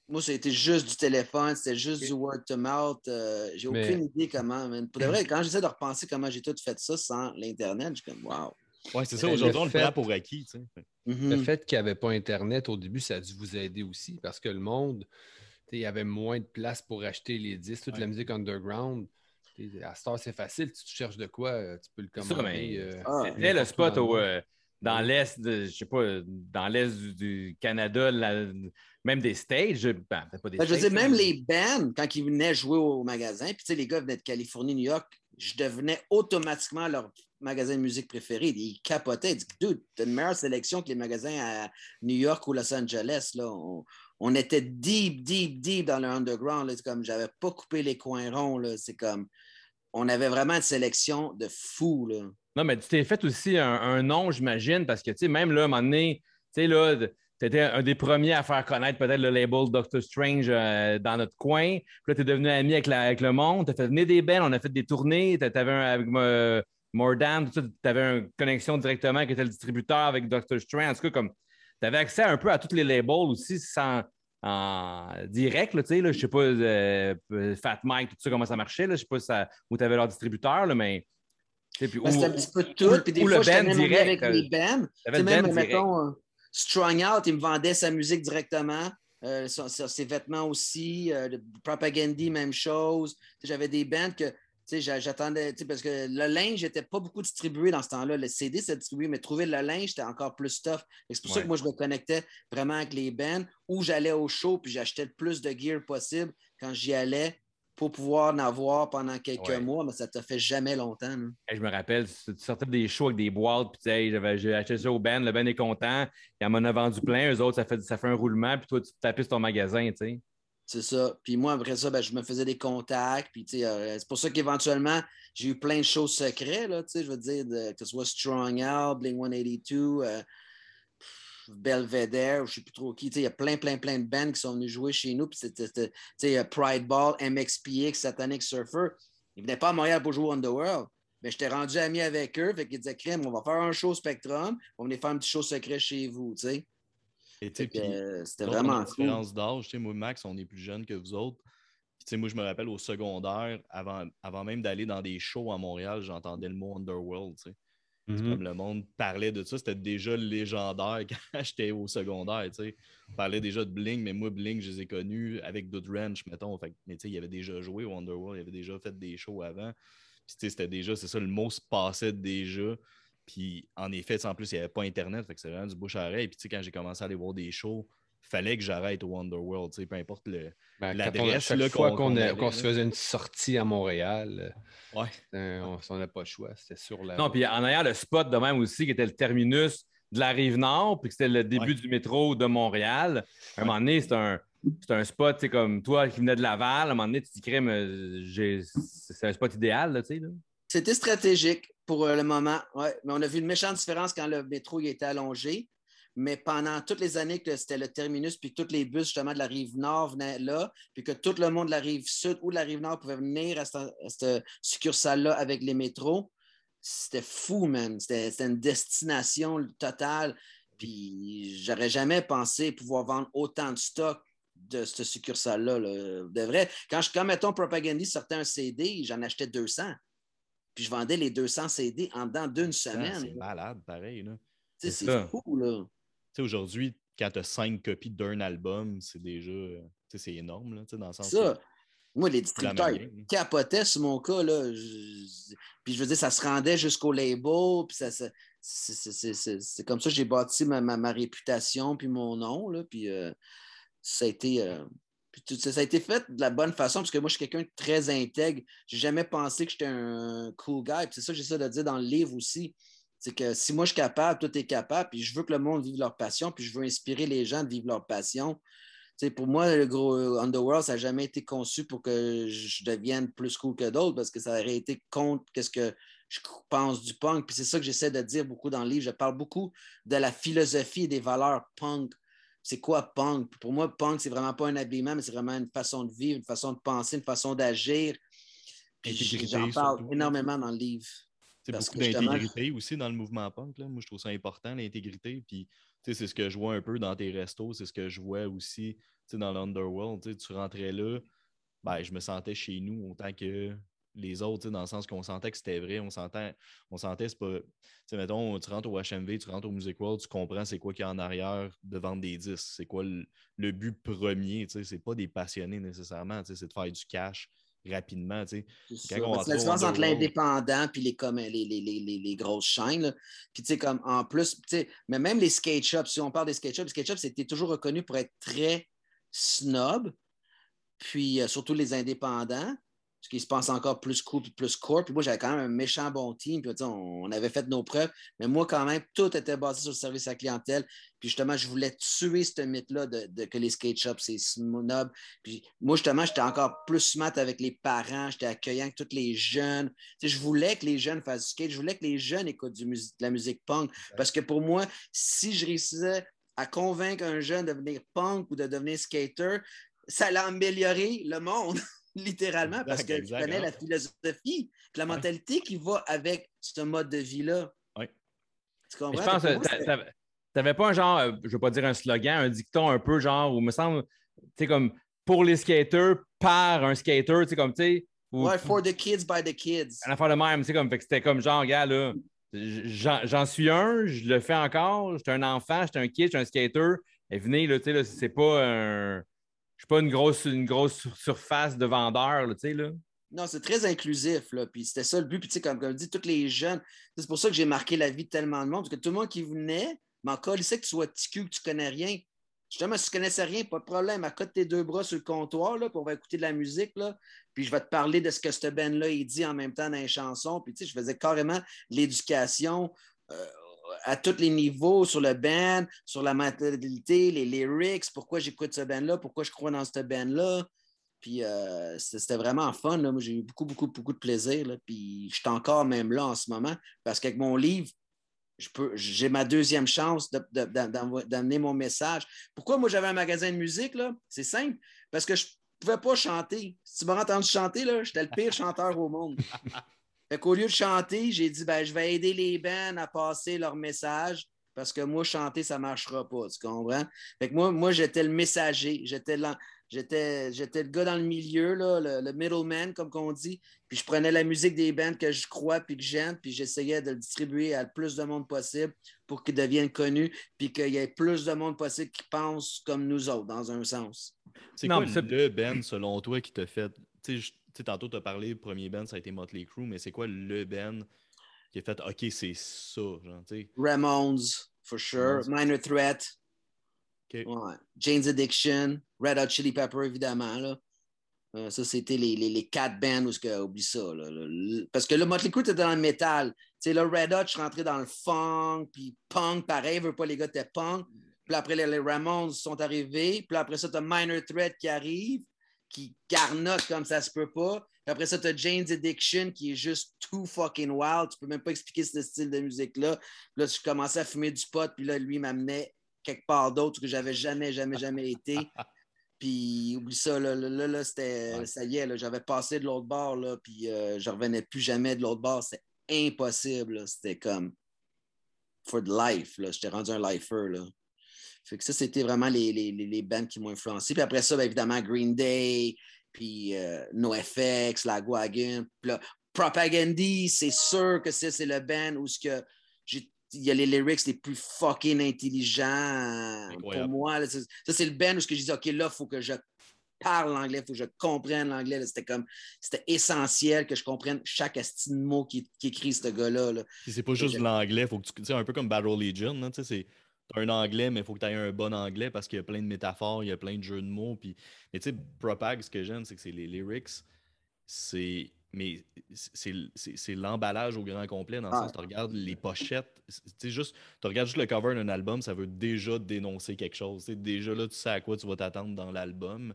Moi, c'était juste du téléphone, c'était juste du word to mouth. euh, j'ai Mais- aucune idée comment. man. Pour de vrai, quand j'essaie de repenser comment j'ai tout fait ça sans l'Internet, je suis comme, wow. Ouais, c'est ça. Aujourd'hui, le on le fait- prend pour acquis. tu sais. Le fait qu'il n'y avait pas Internet au début, ça a dû vous aider aussi parce que le monde, il y avait moins de place pour acheter les disques, toute Ouais. la musique underground. À cette heure, c'est facile. Si tu cherches de quoi, euh, tu peux le C'est ça, commander. mais euh, Ah, C'était le spot au, euh, dans l'est, de- je sais pas, dans l'est du, du Canada, la- même des stages. Ben, peut-être pas des Ben, je veux stages, dire, même les bands, quand ils venaient jouer au magasin, puis les gars venaient de Californie, New York, je devenais automatiquement leur magasin de musique préféré. Ils capotaient. Ils disaient, dude, t'as une meilleure sélection que les magasins à New York ou Los Angeles. Là. On, était deep, deep, deep dans le underground. C'est comme, j'avais pas coupé les coins ronds. C'est comme, on avait vraiment une sélection de fous. Là. Non, mais tu t'es fait aussi un, nom, j'imagine, parce que, tu sais, même là, à un moment donné, tu sais, là, tu étais un des premiers à faire connaître peut-être le label Doctor Strange euh, dans notre coin. Puis là, tu es devenu ami avec, le monde. Tu as fait venir des bands, on a fait des tournées. Tu avais un avec euh, Mordam. Tu avais une connexion directement qui était le distributeur avec Doctor Strange. En tout cas, comme tu avais accès un peu à tous les labels aussi sans. En direct, là, tu sais, là, je sais pas, euh, Fat Mike, tout ça, comment ça marchait, là, je sais pas ça- où tu avais leur distributeur, là, mais. puis Ben, C'était un petit peu de tout. Puis des fois, j'étais même direct, avec euh, les bands. même, band mettons, euh, Strung Out, il me vendait sa musique directement. euh, son- ses vêtements aussi. Propagandy, même chose. J'avais des bands que j'attendais, parce que le linge n'était pas beaucoup distribué dans ce temps-là. Le CD, c'était distribué, mais trouver le linge, c'était encore plus tough. C'est pour ça que moi, je me connectais vraiment avec les bands ou j'allais au show puis j'achetais le plus de gear possible quand j'y allais pour pouvoir en avoir pendant quelques Ouais. mois, mais ça ne te fait jamais longtemps. je me rappelle, tu sortais des shows avec des boîtes, puis hey, j'ai acheté ça au band, le band est content, il en a vendu plein, eux autres, ça fait, ça fait un roulement, puis toi, tu tapis sur ton magasin, tu sais. C'est ça. Puis moi, après ça, ben, je me faisais des contacts. Puis, euh, c'est pour ça qu'éventuellement, j'ai eu plein de choses secrets, là, je veux dire, que ce soit Strong Out, Bling 182, euh, pff, Belvedere, je ne sais plus trop qui. Il y a plein, plein, plein de bands qui sont venus jouer chez nous. Puis c'était, euh, Pride Ball, MXPX, Satanic Surfer. Ils ne venaient pas à Montréal pour jouer Underworld. Mais j'étais rendu ami avec eux. Fait qu'ils disaient, Crème, on va faire un show Spectrum. On va venir faire un petit show secret chez vous, tu sais. Et euh, C'était vraiment une différence d'âge. Tu sais, moi, Max, on est plus jeunes que vous autres. Puis, tu sais, moi, je me rappelle au secondaire, avant, avant même d'aller dans des shows à Montréal, j'entendais le mot Underworld. tu sais. Mhm. Comme le monde parlait de ça, c'était déjà légendaire quand j'étais au secondaire. tu sais. On parlait déjà de Bling, mais moi, Bling, je les ai connus avec Dude Ranch, mettons. Fait, mais tu sais, il avait déjà joué au Underworld, il avait déjà fait des shows avant. Puis, tu sais, c'était déjà, c'est ça, le mot se passait déjà. Puis, en effet, en plus, il n'y avait pas Internet, fait que c'est vraiment du bouche à oreille. Puis, tu sais, quand j'ai commencé à aller voir des shows, fallait que j'arrête au sais, peu importe le. Ben, l'adresse, chaque là, fois qu'on- se faisait une sortie à Montréal, Ouais. euh, on on n'a pas le choix. C'était sur la. Non, puis en arrière, le spot de même aussi, qui était le terminus, de la rive nord, puis que c'était le début Ouais. du métro de Montréal, à un moment donné, c'est un, c'est un spot, tu sais, comme toi qui venais de Laval, à un moment donné, tu te dis, crème, euh, j'ai- c'est un spot idéal, là, tu sais. là. C'était stratégique pour euh, le moment. Ouais. Mais on a vu une méchante différence quand le métro il était allongé. Mais pendant toutes les années que c'était le terminus, puis tous les bus justement de la rive nord venaient là, puis que tout le monde de la rive sud ou de la rive nord pouvait venir à cette, succursale-là avec les métros, c'était fou, man. C'était une destination totale. Puis j'aurais jamais pensé pouvoir vendre autant de stock de cette succursale-là. quand, je, quand mettons, Propagandy sortait un CD, j'en achetais 200. Puis je vendais les 200 CD en dedans d'une Ah, semaine. C'est malade, pareil. c'est fou, là. Tu sais, aujourd'hui, quand tu as cinq copies d'un album, c'est déjà. tu sais, c'est énorme, là, tu sais, dans le sens. Ça. que- Moi, les distributeurs capotaient sur mon cas. Là. Je- Puis je veux dire, ça se rendait jusqu'au label. Puis ça, ça- c'est- c'est- c'est c'est- c'est comme ça que j'ai bâti ma, ma- ma réputation puis mon nom. Là. Puis euh, ça a été. euh, puis tout ça, a été fait de la bonne façon parce que moi, je suis quelqu'un de très intègre. J'ai jamais pensé que j'étais un cool guy. C'est ça que j'essaie de dire dans le livre aussi. C'est que si moi je suis capable, toi tu es capable, puis je veux que le monde vive leur passion, puis je veux inspirer les gens de vivre leur passion. Pour moi, le gros euh, Underworld, ça n'a jamais été conçu pour que je devienne plus cool que d'autres parce que ça aurait été contre ce que je pense du punk. Puis c'est ça que j'essaie de dire beaucoup dans le livre. Je parle beaucoup de la philosophie et des valeurs punk. C'est quoi punk? Pour moi, punk, c'est vraiment pas un habillement, mais c'est vraiment une façon de vivre, une façon de penser, une façon d'agir. Puis j'en parle surtout. énormément dans le livre. C'est beaucoup d'intégrité aussi dans le mouvement punk. Là. Moi, je trouve ça important, l'intégrité. Puis, tu sais, c'est ce que je vois un peu dans tes restos. C'est ce que je vois aussi tu sais, dans l'Underworld. Tu rentrais là, ben, je me sentais chez nous autant que les autres, dans le sens qu'on sentait que c'était vrai. On sentait, on sentait c'est pas. Tu sais, mettons, tu rentres au HMV, tu rentres au Music World, tu comprends c'est quoi qu'il y a en arrière de vendre des disques. C'est quoi le, le but premier. Tu sais, c'est pas des passionnés nécessairement. Tu sais, c'est de faire du cash rapidement. Tu sais. C'est la différence entre l'indépendant et les, comme, les, les, les, les, les grosses chaînes. là. Puis, tu sais, comme en plus, tu sais, mais même les skate shops, si on parle des skate shops, les skate shops, c'était toujours reconnu pour être très snob, puis euh, surtout les indépendants, ce qui se passe encore plus cool puis plus court. Puis moi, j'avais quand même un méchant bon team, puis on, avait fait nos preuves, mais moi, quand même, tout était basé sur le service à la clientèle. Puis justement, je voulais tuer ce mythe-là de, de que les skate shops, c'est snob. Puis moi, justement, j'étais encore plus smart avec les parents, j'étais accueillant avec tous les jeunes. Tu sais, je voulais que les jeunes fassent du skate, je voulais que les jeunes écoutent du mus- de la musique punk. Parce que pour moi, si je réussissais à convaincre un jeune de devenir punk ou de devenir skater, ça allait améliorer le monde, littéralement, parce que exact, je connais hein. la philosophie, la Ouais. mentalité qui va avec ce mode de vie-là. Ouais. Tu Mais comprends? je pense que t'avais- t'avais pas un genre, euh, je veux pas dire un slogan, un dicton un peu genre, où me semble, tu sais, comme pour les skaters, par un skater, tu sais, comme, tu sais, ou Ouais, for the kids by the kids. un affaire de même, tu sais, comme, fait que c'était comme genre, gars, là, j'en j'en suis un, je le fais encore, j'étais un enfant, j'étais un kid, j'étais un skater, et venez, là, tu sais, là, c'est pas un. Je suis pas une grosse, une grosse sur- surface de vendeur, tu sais, là. Non, c'est très inclusif, là. Puis c'était ça le but. Puis tu sais, comme, comme dit, tous les jeunes, c'est pour ça que j'ai marqué la vie de tellement de monde. Parce que tout le monde qui venait, mais encore, il sait que tu sois petit cul, que tu connais rien. Justement, si tu connaissais rien, pas de problème. Accote tes deux bras sur le comptoir, là, puis on va écouter de la musique, là. Puis je vais te parler de ce que ce band-là, il dit en même temps dans les chansons. Puis tu sais, je faisais carrément l'éducation euh, à tous les niveaux, sur le band, sur la mentalité, les lyrics, pourquoi j'écoute ce band-là, pourquoi je crois dans ce band-là. Puis euh, c'était vraiment fun. Là. Moi, j'ai eu beaucoup, beaucoup, beaucoup de plaisir. Là. Puis je suis encore même là en ce moment parce qu'avec mon livre, j'ai ma deuxième chance d'amener mon message. Pourquoi moi j'avais un magasin de musique? C'est simple. Parce que je ne pouvais pas chanter. Si tu m'as entendu chanter, j'étais le pire chanteur au monde. Fait qu'au lieu de chanter, j'ai dit ben, je vais aider les bands à passer leur message parce que moi, chanter, ça ne marchera pas. Tu comprends? Fait que moi, moi j'étais le messager. J'étais l'en- J'étais, j'étais le gars dans le milieu, là, le, le middleman, comme on dit. Puis je prenais la musique des bands que je crois puis que j'aime, puis j'essayais de le distribuer à le plus de monde possible pour qu'ils deviennent connus, puis qu'il y ait plus de monde possible qui pense comme nous autres, dans un sens. C'est Non, quoi le band, selon toi, qui t'a fait. Je- sais, tantôt, tu as parlé, le premier band, ça a été Motley Crue, mais c'est quoi le band qui a fait OK, c'est ça, genre, tu sais? Ramones, for sure. Ramones. Minor Threat. Ouais. Jane's Addiction. Red Hot Chili Pepper, évidemment. Là. Euh, ça, c'était les, les, les quatre bands où que, oublie ça. là, Parce que là, Motley Crue était dans le métal. sais, là, Red Hot, je suis rentré dans le funk, puis punk, pareil, veut pas les gars étaient punk. Puis après, les, les Ramones sont arrivés. Puis après ça, t'as Minor Threat qui arrive, qui garnote comme ça se peut pas. Puis après ça, t'as Jane's Addiction qui est juste too fucking wild. Tu peux même pas expliquer ce style de musique-là. Là, je commençais à fumer du pot, puis là, lui m'amenait quelque part d'autre que j'avais jamais, jamais, jamais été. Puis oublie ça, là, là, là, là, c'était, Ouais. ça y est, là, j'avais passé de l'autre bord, là, puis euh, je revenais plus jamais de l'autre bord. C'était impossible. C'était comme for the life. Là. J'étais rendu un lifer. Là. Fait que ça, c'était vraiment les, les, les, bands qui m'ont influencé. Puis après ça, ben, évidemment, Green Day, puis euh, NoFX. Puis là, Propagandy, c'est sûr que ça, c'est le band où ce que il y a les lyrics les plus fucking intelligents euh, pour moi. là. Ça, c'est le band où ce que je dis, OK, là, il faut que je parle l'anglais, il faut que je comprenne l'anglais. C'était comme, c'était essentiel que je comprenne chaque asti de mot qui, qui écrit ce gars-là. là. C'est pas juste de l'anglais, faut que tu. Un peu comme Battle Legion, là, tu sais, c'est. Un anglais, mais il faut que tu aies un bon anglais parce qu'il y a plein de métaphores, il y a plein de jeux de mots. Puis... Mais tu sais, Propag, ce que j'aime, c'est que c'est les lyrics, c'est. Mais c'est l'emballage au grand complet. Dans le Ah. sens, tu regardes les pochettes, juste, tu regardes juste le cover d'un album, ça veut déjà dénoncer quelque chose. Déjà là, tu sais à quoi tu vas t'attendre dans l'album.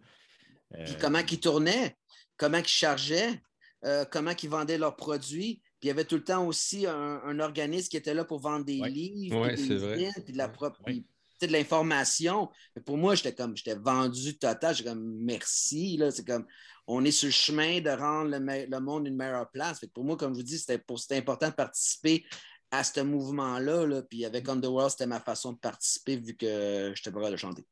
Puis Euh, comment ils tournaient, comment ils chargeaient, euh, comment ils vendaient leurs produits. Puis il y avait tout le temps aussi un, un organisme qui était là pour vendre des Ouais. livres, Ouais, des zines, puis de la propre. Ouais. puis, de l'information. Mais Pour moi, j'étais comme j'étais vendu total. J'étais comme merci. Là. C'est comme on est sur le chemin de rendre le, monde une meilleure place. Fait que pour moi, comme je vous dis, c'était important de participer à ce mouvement-là. Là. Puis avec Underworld, c'était ma façon de participer vu que j'étais pas capable de chanter.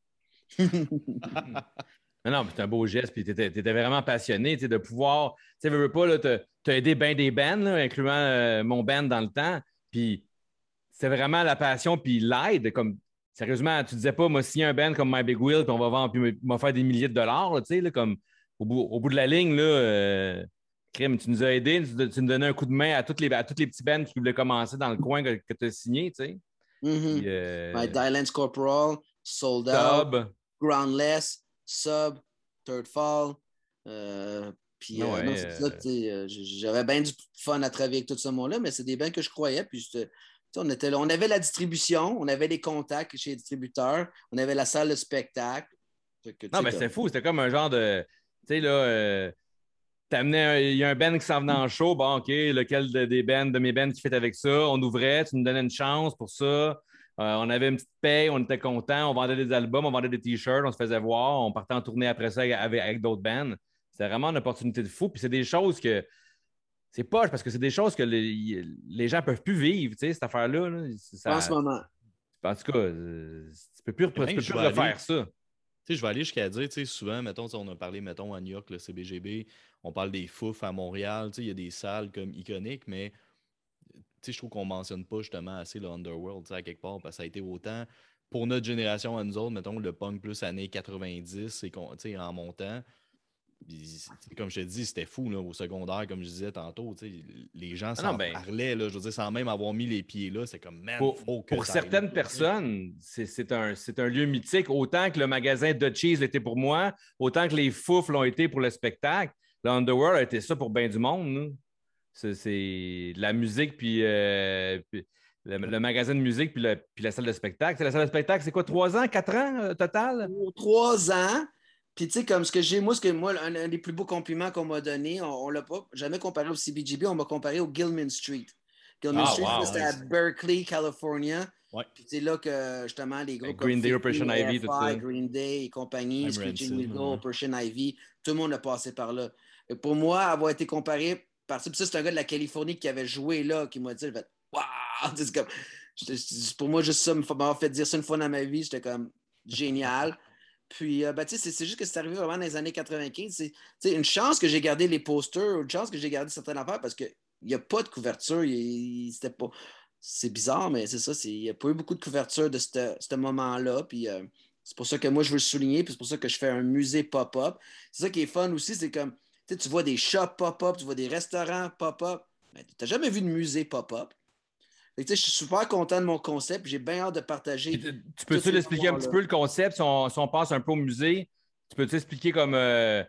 Non, non, c'est un beau geste, puis tu étais, vraiment passionné de pouvoir. Tu sais, veux, pas, tu as aidé bien des bands, incluant euh, mon band dans le temps, puis c'est vraiment la passion, puis l'aide. Comme, sérieusement, tu disais pas, moi, signer un band comme My Big Wheel, puis on va vendre, puis va faire des milliers de dollars, tu sais, là, comme au bout, au bout de la ligne, là, euh, Crime, tu nous as aidés, tu, tu nous donnais un coup de main à toutes les, à toutes les petits bands qui voulaient commencer dans le coin que, tu as signé, tu sais. Mhm. Puis, euh, My Dylan's Corporal, Sold Out. Groundless, Sub, Third Fall. euh, puis euh, Ouais, non, c'est ça, euh, euh, j'avais bien du fun à travailler avec tout ce monde-là, mais c'est des bands que je croyais. Puis on, était là, on avait la distribution, on avait les contacts chez les distributeurs, on avait la salle de spectacle. Que, Non, mais c'était fou. C'était comme un genre de. Tu sais, là, euh, il y a un band qui s'en venait en show. Bon, OK, lequel de- des bands, de mes bands qui fait avec ça? On ouvrait, tu nous donnais une chance pour ça. Euh, on avait une petite paye, on était content, on vendait des albums, on vendait des t-shirts, on se faisait voir, on partait en tournée après ça avec, avec d'autres bands. C'était vraiment une opportunité de fou. Puis c'est des choses que. C'est poche parce que c'est des choses que les, les gens ne peuvent plus vivre, tu sais, cette affaire-là. là. Ça- en ce moment. en tout cas, euh, tu peux plus, tu peux Même plus aller- refaire ça. Tu sais, je vais aller jusqu'à dire, tu sais, souvent, mettons, on a parlé, mettons, à New York, le CBGB, on parle des fouf à Montréal, tu sais, il y a des salles comme iconiques, mais je trouve qu'on mentionne pas justement assez le Underworld, à quelque part, parce que ça a été autant, pour notre génération à nous autres, mettons, le punk plus années 90, et qu'on- tu sais, en montant. Comme je te dis, c'était fou là, au secondaire, comme je disais tantôt. Les gens Ah s'en ben- parlaient, là, je veux dire, sans même avoir mis les pieds là. C'est comme, man, Pour, faut que pour certaines personnes, c'est un, un lieu mythique. Autant que le magasin de Cheese l'était pour moi, autant que les Fouf l'ont été pour le spectacle. Le Underworld a été ça pour bien du monde. C'est la musique, puis, euh, puis le, le magasin de musique, puis, le- puis la salle de spectacle. C'est la salle de spectacle, c'est quoi, trois ans, quatre ans euh, total? Trois ans. Puis, tu sais, comme ce que j'ai, moi, ce que moi, un, un des plus beaux compliments qu'on m'a donné, on, on l'a pas jamais comparé au CBGB, on m'a comparé au Gilman Street. Gilman Ah, Street, wow, c'était à. Berkeley, California. Ouais. Puis c'est là que justement les groupes Green comme Day, Operation Ivy, tout ça. Green Day et compagnie, Screeching ouais. Operation Ivy, tout le monde a passé par là. Et pour moi, avoir été comparé par ça, puis ça, c'est un gars de la Californie qui avait joué là, qui m'a dit, fait, waouh! Comme, pour moi, juste ça, m'avoir fait dire ça une fois dans ma vie, j'étais comme génial. Puis, euh, ben, c'est- juste que c'est arrivé vraiment dans les années 95. C'est une chance que j'ai gardé les posters, une chance que j'ai gardé certaines affaires parce qu'il n'y a pas de couverture. C'était pas. C'est bizarre, mais c'est ça. Il n'y a pas eu beaucoup de couverture de ce ce moment-là. Puis, euh, c'est pour ça que moi, je veux le souligner. Puis, c'est pour ça que je fais un musée pop-up. C'est ça qui est fun aussi. C'est comme, tu sais, tu vois des shops pop-up, tu vois des restaurants pop-up. Mais tu n'as jamais vu de musée pop-up? Tu sais, Je suis super content de mon concept. J'ai bien hâte de partager. Tu tu peux-tu l'expliquer un petit peu le concept si on, si on passe un peu au musée? Tu peux-tu expliquer comme. euh,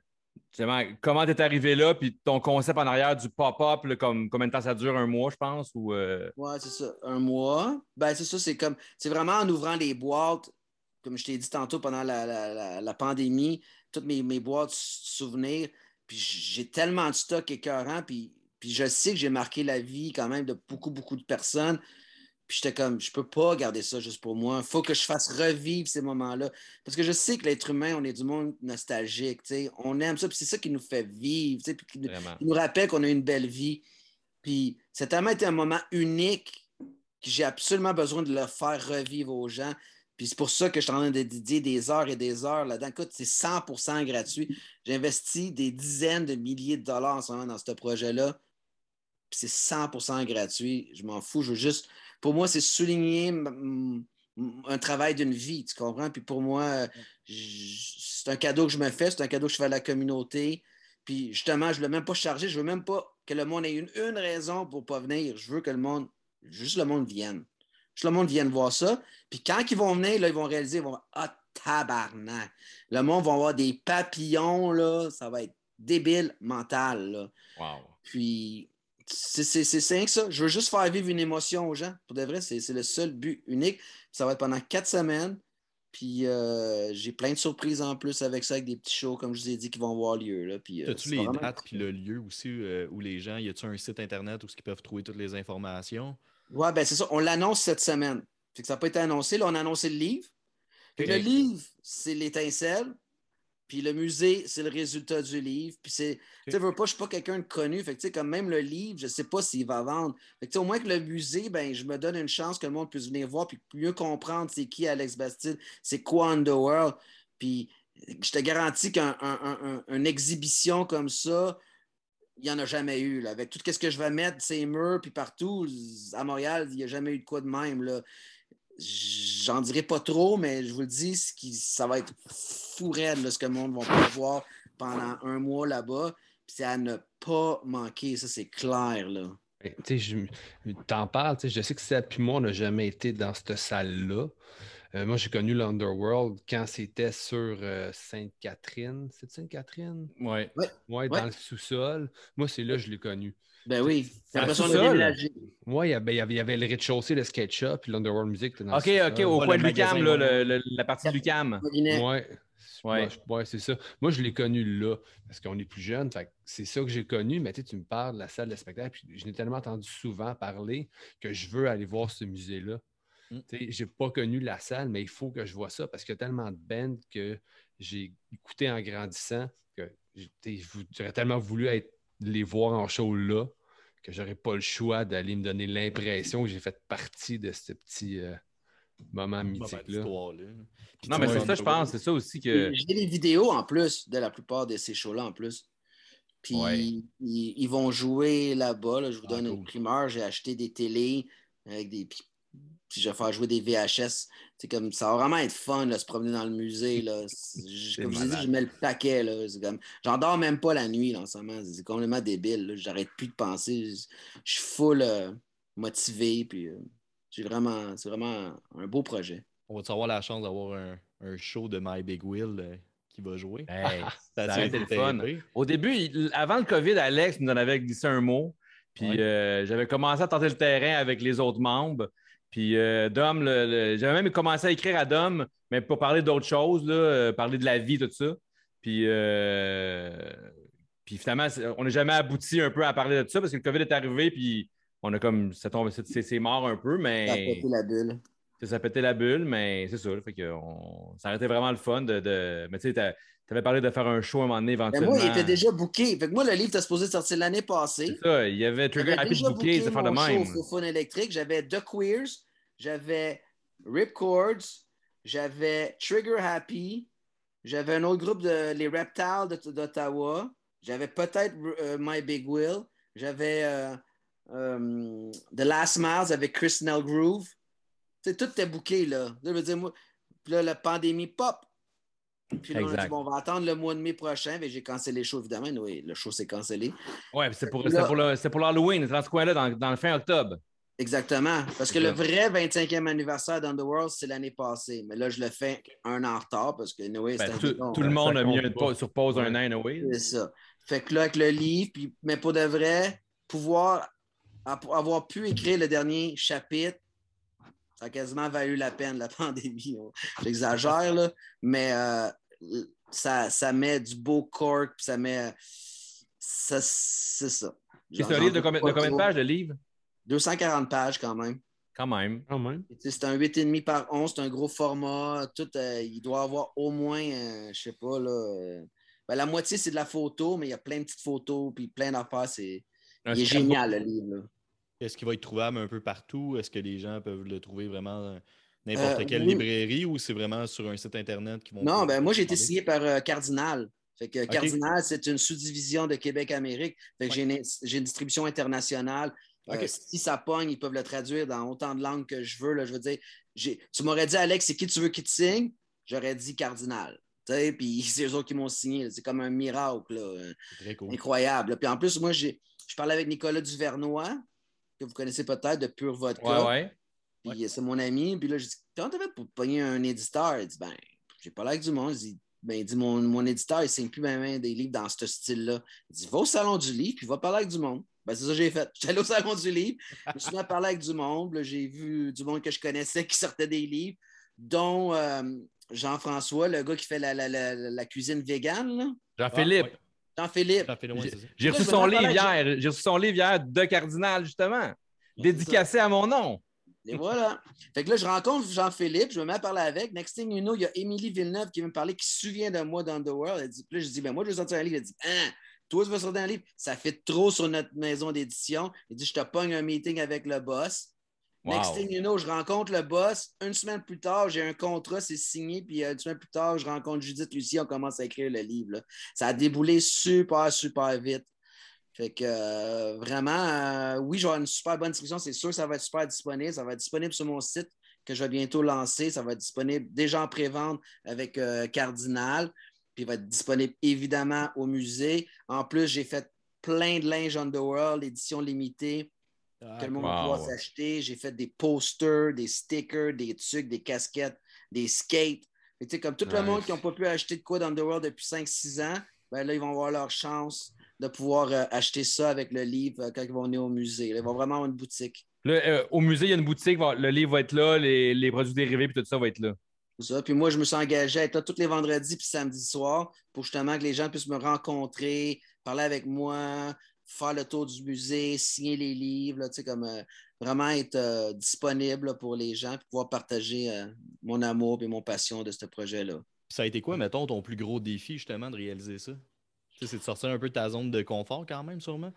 comment t'es arrivé là, puis ton concept en arrière du pop-up, comme combien de temps ça dure, un mois, je pense, ou... euh, Ouais, c'est ça. Un mois. Ben, c'est ça, c'est comme. C'est vraiment en ouvrant les boîtes, comme je t'ai dit tantôt pendant la, la- la- la pandémie, toutes mes, mes boîtes sou- souvenirs. Puis j'ai tellement de stock écœurant, puis, puis je sais que j'ai marqué la vie quand même de beaucoup, beaucoup de personnes. Puis j'étais comme, je peux pas garder ça juste pour moi. Il faut que je fasse revivre ces moments-là. Parce que je sais que l'être humain, on est du monde nostalgique. On aime ça, puis c'est ça qui nous fait vivre. Puis qui, nous- vraiment. qui nous rappelle qu'on a une belle vie. Puis ça a tellement été un moment unique que j'ai absolument besoin de le faire revivre aux gens. Puis c'est pour ça que je suis en train de dédier des heures et des heures là-dedans. Écoute, c'est 100% gratuit. J'ai investi des dizaines de milliers de dollars en ce moment dans ce projet-là. Puis c'est 100% gratuit. Je m'en fous. Je veux juste. Pour moi, c'est souligner un travail d'une vie, tu comprends? Puis pour moi, euh, c'est un cadeau que je me fais, c'est un cadeau que je fais à la communauté. Puis justement, je ne veux même pas charger, je veux même pas que le monde ait une, une raison pour ne pas venir. Je veux que le monde, juste le monde vienne. Juste le monde vienne voir ça. Puis quand ils vont venir, là, ils vont réaliser, ils vont ah, tabarnak. Le monde va avoir des papillons, là, ça va être débile mental, là. Wow. Puis, c'est simple ça. Je veux juste faire vivre une émotion aux gens. Pour de vrai, c'est le seul but unique. Ça va être pendant quatre semaines. Puis, euh, j'ai plein de surprises en plus avec ça, avec des petits shows, comme je vous ai dit, qui vont avoir lieu. Là. Puis, euh, As-tu les dates puis le lieu aussi euh, où les gens, y a-tu un site internet où ils peuvent trouver toutes les informations? Ouais, ben c'est ça. On l'annonce cette semaine. Fait que ça n'a pas été annoncé. Là, on a annoncé le livre. Le livre, c'est l'étincelle. Puis le musée, c'est le résultat du livre. Puis c'est. Tu sais, veux pas, je suis pas quelqu'un de connu. Fait que, comme même le livre, je sais pas s'il va vendre. Fait que, au moins que le musée, ben, je me donne une chance que le monde puisse venir voir puis mieux comprendre c'est qui Alex Bastide, c'est quoi Underworld. Puis je te garantis qu'une exhibition comme ça, il n'y en a jamais eu. Là. Avec tout ce que je vais mettre, ces murs, puis partout, à Montréal, il n'y a jamais eu de quoi de même. J'en dirai pas trop, mais je vous le dis, ça va être fou raide, là, ce que le monde va pouvoir voir pendant un mois là-bas. C'est à ne pas manquer, ça c'est clair. Là. Ben, Tu t'en parles, je sais que Seb puis moi, on n'a jamais été dans cette salle-là. Euh, moi, j'ai connu l'Underworld quand c'était sur euh, Sainte-Catherine. C'est Sainte-Catherine? Ouais. Oui, Ouais. dans le sous-sol. Moi, c'est là que je l'ai connu. Ben oui. C'est Après en ça, on a sous-sol? déménagé. Moi, il y avait, il y le rez-de-chaussée, le skate shop, puis l'Underworld Music dans OK, le OK, au Ouais, coin de Lucam, ouais. la partie de Lucam. Molinet. Ouais. Ouais. Ouais, ouais, c'est ça. Moi, je l'ai connu là, parce qu'on est plus jeune. C'est ça que j'ai connu, mais tu sais, tu me parles de la salle de spectacle, puis je n'ai tellement entendu souvent parler que je veux aller voir ce musée-là. Mm. J'ai pas connu la salle, mais il faut que je vois ça parce qu'il y a tellement de bands que j'ai écouté en grandissant que j'aurais tellement voulu être, les voir en show là que j'aurais pas le choix d'aller me donner l'impression que j'ai fait partie de ce petit euh, moment mythique-là. Non, mais c'est ça, je pense. C'est ça aussi que. J'ai les vidéos en plus de la plupart de ces shows-là en plus. Puis Ouais. ils, ils vont jouer là-bas. là. Je vous Ah, donne une cool. primeur. J'ai acheté des télés avec des. Puis, puis je vais faire jouer des VHS. C'est comme ça va vraiment être fun de se promener dans le musée. Là. Je- Comme je vous ai dit, je mets le paquet. Là. C'est comme... J'en dors même pas la nuit là, en ce moment. C'est complètement débile. là. J'arrête plus de penser. Je, je suis full euh, motivé. Puis euh, j'ai vraiment. C'est vraiment un beau projet. On va avoir la chance d'avoir un, un show de My Big Wheel euh, qui va jouer? Hey, Ça ça a été le fun. Au début, il- avant le COVID, Alex nous en avait glissé un mot. Puis Ouais. euh, j'avais commencé à tenter le terrain avec les autres membres. Puis euh, Dom, le- le- j'avais même commencé à écrire à Dom, mais pour parler d'autres choses, là, euh, parler de la vie, tout ça. Puis, euh, puis finalement, on n'a jamais abouti un peu à parler de ça parce que le COVID est arrivé, puis on a comme. Ça, tombe, c'est, c'est- mort un peu, Ça a mais. pété la bulle. Ça, ça pétait la bulle, mais c'est ça. Fait que on- ça aurait été vraiment le fun de. de- Mais tu sais, t'as- t'avais parlé de faire un show à un moment donné Mais éventuellement. moi, il était déjà booké. Fait que moi, le livre était supposé sortir l'année passée. C'est ça, il y avait Trigger Happy booké de faire de show même. électrique. J'avais The Queers, j'avais Rip Chords, j'avais Trigger Happy, j'avais un autre groupe de les Reptiles d'Ottawa, j'avais peut-être euh, My Big Will, j'avais euh, euh, The Last Miles avec Chris Nell Groove. Tu sais, tout était booké, là. Je veux dire, moi, là, la pandémie pop. Puis là, on dit, bon, on va attendre le mois de mai prochain. Mais j'ai cancellé le show, évidemment. Oui, le show s'est cancellé. Ouais, puis c'est pour, Là- c'était pour, le- c'était pour l'Halloween, c'est dans ce coin-là, dans, dans le fin octobre. Exactement. Parce que le vrai 25e anniversaire d'Underworld, c'est l'année passée. Mais là, je le fais un an en retard parce que, anyway, Ben, c'est un tout, tout le ça monde a mis un sur pause un an, anyway. C'est ça. Fait que là, avec le livre, puis, mais pour de vrai, pouvoir avoir pu écrire le dernier chapitre, ça a quasiment valu la peine, la pandémie. On- J'exagère, là, mais euh, ça, ça met du beau cork, puis ça met. ça- C'est ça. C'est un livre de de combien de pages, le livre? 240 pages quand même. Quand même. Quand même. C'est un 8,5 par 11, c'est un gros format. Tout, euh, il doit avoir au moins, euh, je sais pas, là, euh, ben, la moitié c'est de la photo, mais il y a plein de petites photos, puis plein d'affaires. C'est... Il est génial, le livre. Est-ce qu'il va être trouvable un peu partout? Est-ce que les gens peuvent le trouver vraiment dans n'importe Euh, quelle oui. librairie ou c'est vraiment sur un site internet qui vont. Non, ben moi, j'ai été signé par euh, Cardinal. Fait que Cardinal, c'est une sous-division de Québec-Amérique. Fait que j'ai une, j'ai une distribution internationale. Euh, si ça pogne, ils peuvent le traduire dans autant de langues que je veux. Là, je veux dire, j'ai- tu m'aurais dit, Alex, c'est qui tu veux qui te signe? J'aurais dit Cardinal. Tu sais, Puis c'est eux autres qui m'ont signé. C'est comme un miracle. là. C'est très cool. Incroyable. Puis en plus, moi, j'ai, je parlais avec Nicolas Duvernois, que vous connaissez peut-être, de Pure Vodka. Ouais, ouais. Puis c'est mon ami. Puis là, je dis, comment t'as fait pour pogner un éditeur? Il dit, ben, j'ai pas l'air du monde. Il dit, ben, il dit, mon, mon éditeur, il signe plus même des livres dans ce style-là. Il dit, va au salon du livre, puis va parler avec du monde. Ben, c'est ça que j'ai fait. J'étais allé au salon du livre, je me suis mis à parler avec du monde. J'ai vu du monde que je connaissais qui sortait des livres, dont euh, Jean-François, le gars qui fait la, la- la- la cuisine végane. Jean-Philippe. Ah, ouais. Jean-Philippe. J'ai reçu son livre hier. J'ai reçu son livre hier de Cardinal, justement. Dédicacé à mon nom. Et voilà. Fait que là, je rencontre Jean-Philippe, je me mets à parler avec. Next thing you know, il y a Émilie Villeneuve qui veut me parler, qui se souvient de moi d'Underworld. Elle dit, puis là, je dis, ben moi, je veux sortir un livre. Elle dit, hein, toi, tu veux sortir un livre? Ça fait trop sur notre maison d'édition. Elle dit, je te pogne un meeting avec le boss. Next thing you know, je rencontre le boss. Une semaine plus tard, j'ai un contrat, c'est signé. Puis euh, une semaine plus tard, je rencontre Judith Lucie, on commence à écrire le livre. là. Ça a déboulé super, super vite. Fait que euh, vraiment, euh, oui, je vais avoir une super bonne distribution. C'est sûr que ça va être super disponible. Ça va être disponible sur mon site que je vais bientôt lancer. Ça va être disponible déjà en pré-vente avec euh, Cardinal. Puis il va être disponible évidemment au musée. En plus, j'ai fait plein de linge Underworld, édition limitée Ah, que le monde wow. va pouvoir s'acheter. J'ai fait des posters, des stickers, des trucs, des casquettes, des skates. Sais, comme tout le monde qui n'a pas pu acheter de quoi d'Underworld depuis 5-6 ans, ben là, ils vont avoir leur chance de pouvoir euh, acheter ça avec le livre euh, quand ils vont venir au musée. Ils vont vraiment avoir une boutique. Là, euh, au musée, il y a une boutique. Le livre va être là, les, les produits dérivés, puis tout ça va être là. C'est ça. Puis moi, je me suis engagé à être là tous les vendredis puis samedis soirs pour justement que les gens puissent me rencontrer, parler avec moi, faire le tour du musée, signer les livres, là, tu sais, comme euh, vraiment être euh, disponible là, pour les gens puis pouvoir partager euh, mon amour et mon passion de ce projet-là. Ça a été quoi, mettons, ton plus gros défi, justement, de réaliser ça? C'est de sortir un peu de ta zone de confort, quand même, sûrement?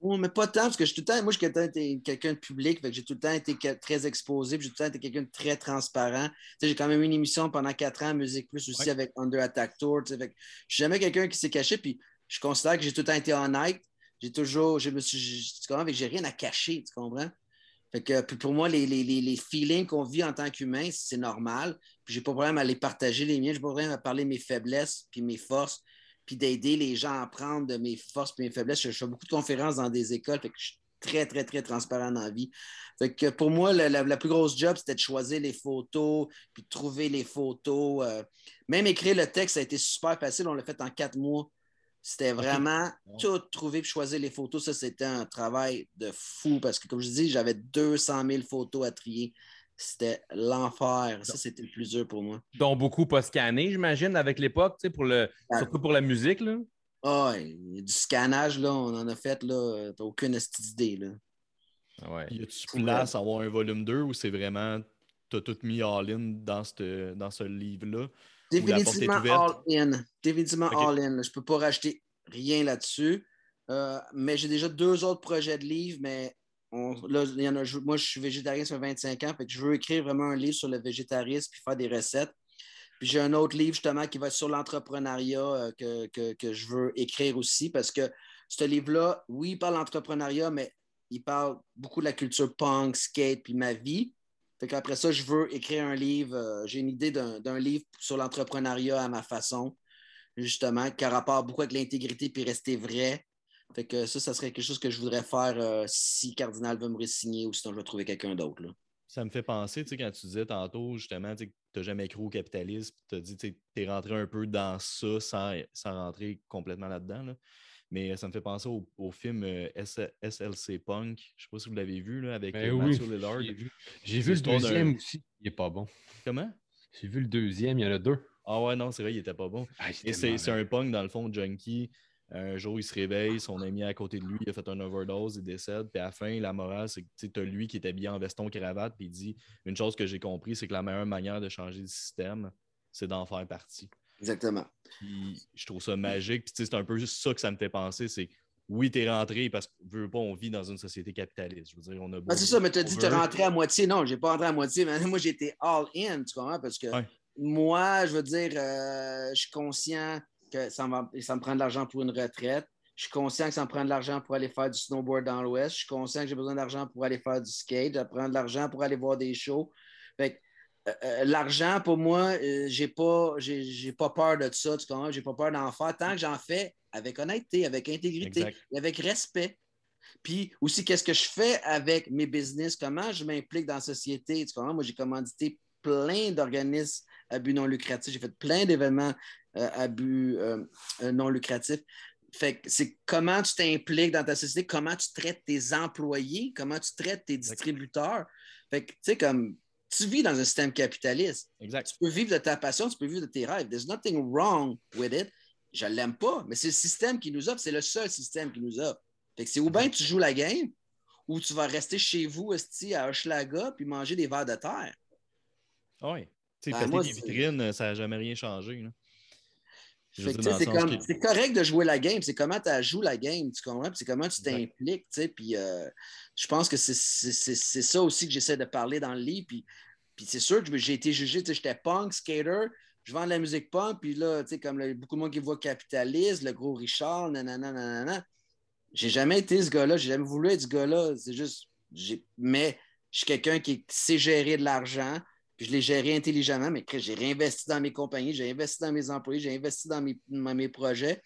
Oh, mais pas tant, parce que je suis tout le temps, moi, je suis quelqu'un de public, fait que j'ai tout le temps été très exposé, puis j'ai tout le temps été quelqu'un de très transparent. J'ai quand même eu une émission pendant quatre ans, Musique Plus aussi, Ouais. avec Under Attack Tour. fait que je suis jamais quelqu'un qui s'est caché, puis je considère que j'ai tout le temps été honnête. J'ai toujours, je me suis, je- tu comprends, j'ai rien à cacher, tu comprends? Fait que puis pour moi, les, les, les, les feelings qu'on vit en tant qu'humain, c'est normal. Puis j'ai pas de problème à les partager, les miens. J'ai pas de problème à parler de mes faiblesses, puis mes forces, puis d'aider les gens à apprendre de mes forces et mes faiblesses. Je, je fais beaucoup de conférences dans des écoles, fait que je suis très, très, très transparent dans la vie. Fait que pour moi, la, la- la plus grosse job, c'était de choisir les photos, puis de trouver les photos. euh, même écrire le texte, ça a été super facile. On l'a fait en quatre mois. C'était vraiment tout trouver puis choisir les photos. Ça, c'était un travail de fou parce que, comme je dis, j'avais 200 000 photos à trier. C'était l'enfer. Ça, c'était le plus dur pour moi. Dont beaucoup pas scannés, j'imagine, avec l'époque, tu sais, pour le... Ah. surtout pour la musique. Là. Ah, ouais, il y a du scannage, là, on en a fait, là. T'as aucune d'idée, là. Ouais. Y a-tu place à avoir un volume 2 ou c'est vraiment. T'as tout mis all-in dans, cette- dans ce livre-là? Définitivement all-in. Définitivement Ok. all-in. Je ne peux pas racheter rien là-dessus. Euh, mais j'ai déjà deux autres projets de livres, mais là, il y en a, moi, je suis végétarien, fait 25 ans, je veux écrire vraiment un livre sur le végétarisme puis faire des recettes. Puis j'ai un autre livre justement qui va sur l'entrepreneuriat euh, que, que- que je veux écrire aussi parce que ce livre-là, oui, il parle d'entrepreneuriat, mais il parle beaucoup de la culture punk, skate, puis ma vie. Fait ça, je veux écrire un livre. euh, j'ai une idée d'un d'un livre sur l'entrepreneuriat à ma façon, justement, qui a rapport beaucoup avec l'intégrité puis rester vrai. Fait que ça, ça serait quelque chose que je voudrais faire euh, si Cardinal veut me re-signer ou sinon je vais trouver quelqu'un d'autre. là. Ça me fait penser, tu sais, quand tu disais tantôt, justement, tu n'as jamais cru au capitalisme, tu as dit, tu es rentré un peu dans ça sans, sans rentrer complètement là-dedans. là. Mais ça me fait penser au, au film euh, SLC Punk. Je ne sais pas si vous l'avez vu, là, avec Ben euh, oui, Matthew Lillard. j'ai vu. Le deuxième aussi. Il est pas bon. Comment? J'ai vu le deuxième, il y en a deux. Ah ouais, non, c'est vrai, il était pas bon. Ah, Et c'est c'est un punk, dans le fond, junkie. Un jour, il se réveille, son ami à côté de lui, il a fait un overdose, il décède. Puis à la fin, la morale, c'est que tu as lui qui est habillé en veston cravate, puis il dit Une chose que j'ai compris, c'est que la meilleure manière de changer le système, c'est d'en faire partie. Exactement. Puis je trouve ça magique. Puis c'est un peu juste ça que ça me fait penser c'est oui, t'es rentré parce que veux pas, on vit dans une société capitaliste. Je veux dire, on a Ah, c'est ça, mais tu as dire dit veut. rentré à moitié. Non, j'ai pas rentré à moitié, mais moi j'étais all in, tu comprends? Parce que Ouais. moi, je veux dire, euh, je suis conscient que ça, me va- ça me prend de l'argent pour une retraite. Je suis conscient que ça me prend de l'argent pour aller faire du snowboard dans l'Ouest. Je suis conscient que j'ai besoin d'argent pour aller faire du skate. Ça prend de l'argent pour aller voir des shows. Fait que, euh, euh, l'argent, pour moi, euh, j'ai pas, j'ai pas peur de ça, tu comprends? J'ai pas peur d'en faire tant que j'en fais avec honnêteté, avec intégrité, Exact. et avec respect. Puis aussi, qu'est-ce que je fais avec mes business? Comment je m'implique dans la société? Tu comprends? Moi, j'ai commandité plein d'organismes à but non lucratif. J'ai fait plein d'événements euh, à but euh, non lucratif. Fait que c'est comment tu t'impliques dans ta société, comment tu traites tes employés, comment tu traites tes distributeurs. Fait que, tu sais, comme tu vis dans un système capitaliste. Exact. Tu peux vivre de ta passion, tu peux vivre de tes rêves. There's nothing wrong with it. Je l'aime pas, mais c'est le système qui nous offre. C'est le seul système qui nous offre. Fait que c'est ou bien tu joues la game, ou tu vas rester chez vous, esti, à Hochelaga, puis manger des verres de terre. Ah Oui. Ben, péter moi, des vitrines, ça n'a jamais rien changé. là. C'est que- correct de jouer la game, c'est comment tu joues la game, tu comprends? C'est comment tu t'impliques, tu sais. Puis euh, je pense que c'est- ça aussi que j'essaie de parler dans le livre. Puis, puis c'est sûr que j'ai été jugé, tu sais, j'étais punk, skater, je vends de la musique punk, puis là, tu sais, comme beaucoup de monde qui voit capitaliste, le gros Richard, nanana, nanana. J'ai jamais été ce gars-là, j'ai jamais voulu être ce gars-là. C'est juste, mais je suis quelqu'un qui sait gérer de l'argent, puis je l'ai géré intelligemment, mais j'ai réinvesti dans mes compagnies, j'ai investi dans mes employés, j'ai investi dans mes, dans mes projets.